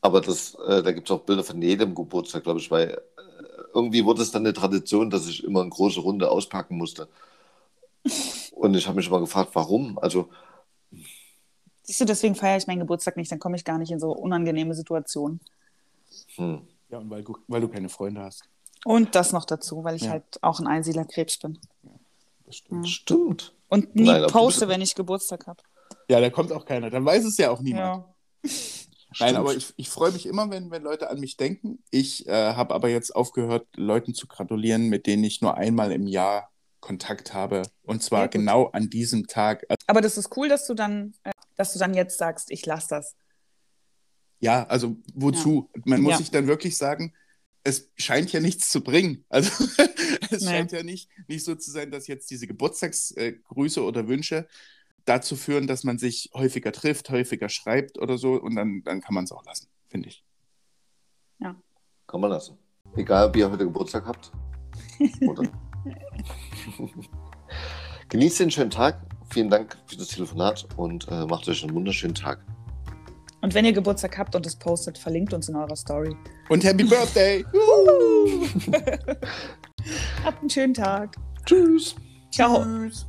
Aber das, äh, da gibt es auch Bilder von jedem Geburtstag, glaube ich, weil äh, irgendwie wurde es dann eine Tradition, dass ich immer eine große Runde auspacken musste. Und ich habe mich immer gefragt, warum? Also, Siehst du, deswegen feiere ich meinen Geburtstag nicht, dann komme ich gar nicht in so unangenehme Situationen. Hm. Ja, und weil du, weil du keine Freunde hast. Und das noch dazu, weil ich Ja. halt auch ein Einsiedlerkrebs bin. Das stimmt. Stimmt. Und nie Nein, poste, wenn ich Geburtstag habe. Ja, da kommt auch keiner. Dann weiß es ja auch niemand. Ja. Nein, Stimmt. aber ich, ich freue mich immer, wenn, wenn Leute an mich denken. Ich äh, habe aber jetzt aufgehört, Leuten zu gratulieren, mit denen ich nur einmal im Jahr Kontakt habe. Und zwar gut. genau an diesem Tag. Also, Aber das ist cool, dass du dann, äh, dass du dann jetzt sagst, ich lasse das. ja, also wozu? Man muss Ja. sich dann wirklich sagen, es scheint ja nichts zu bringen. Also es Nee. scheint ja nicht, nicht so zu sein, dass jetzt diese Geburtstagsgrüße oder Wünsche dazu führen, dass man sich häufiger trifft, häufiger schreibt oder so. Und dann, dann kann man es auch lassen, finde ich. Kann man lassen. Egal, ob ihr heute Geburtstag habt. Oder? Genießt den schönen Tag. Vielen Dank für das Telefonat und äh, macht euch einen wunderschönen Tag. Und wenn ihr Geburtstag habt und es postet, verlinkt uns in eurer Story. Und Happy Birthday! Habt einen schönen Tag. Tschüss. Ciao. Tschüss.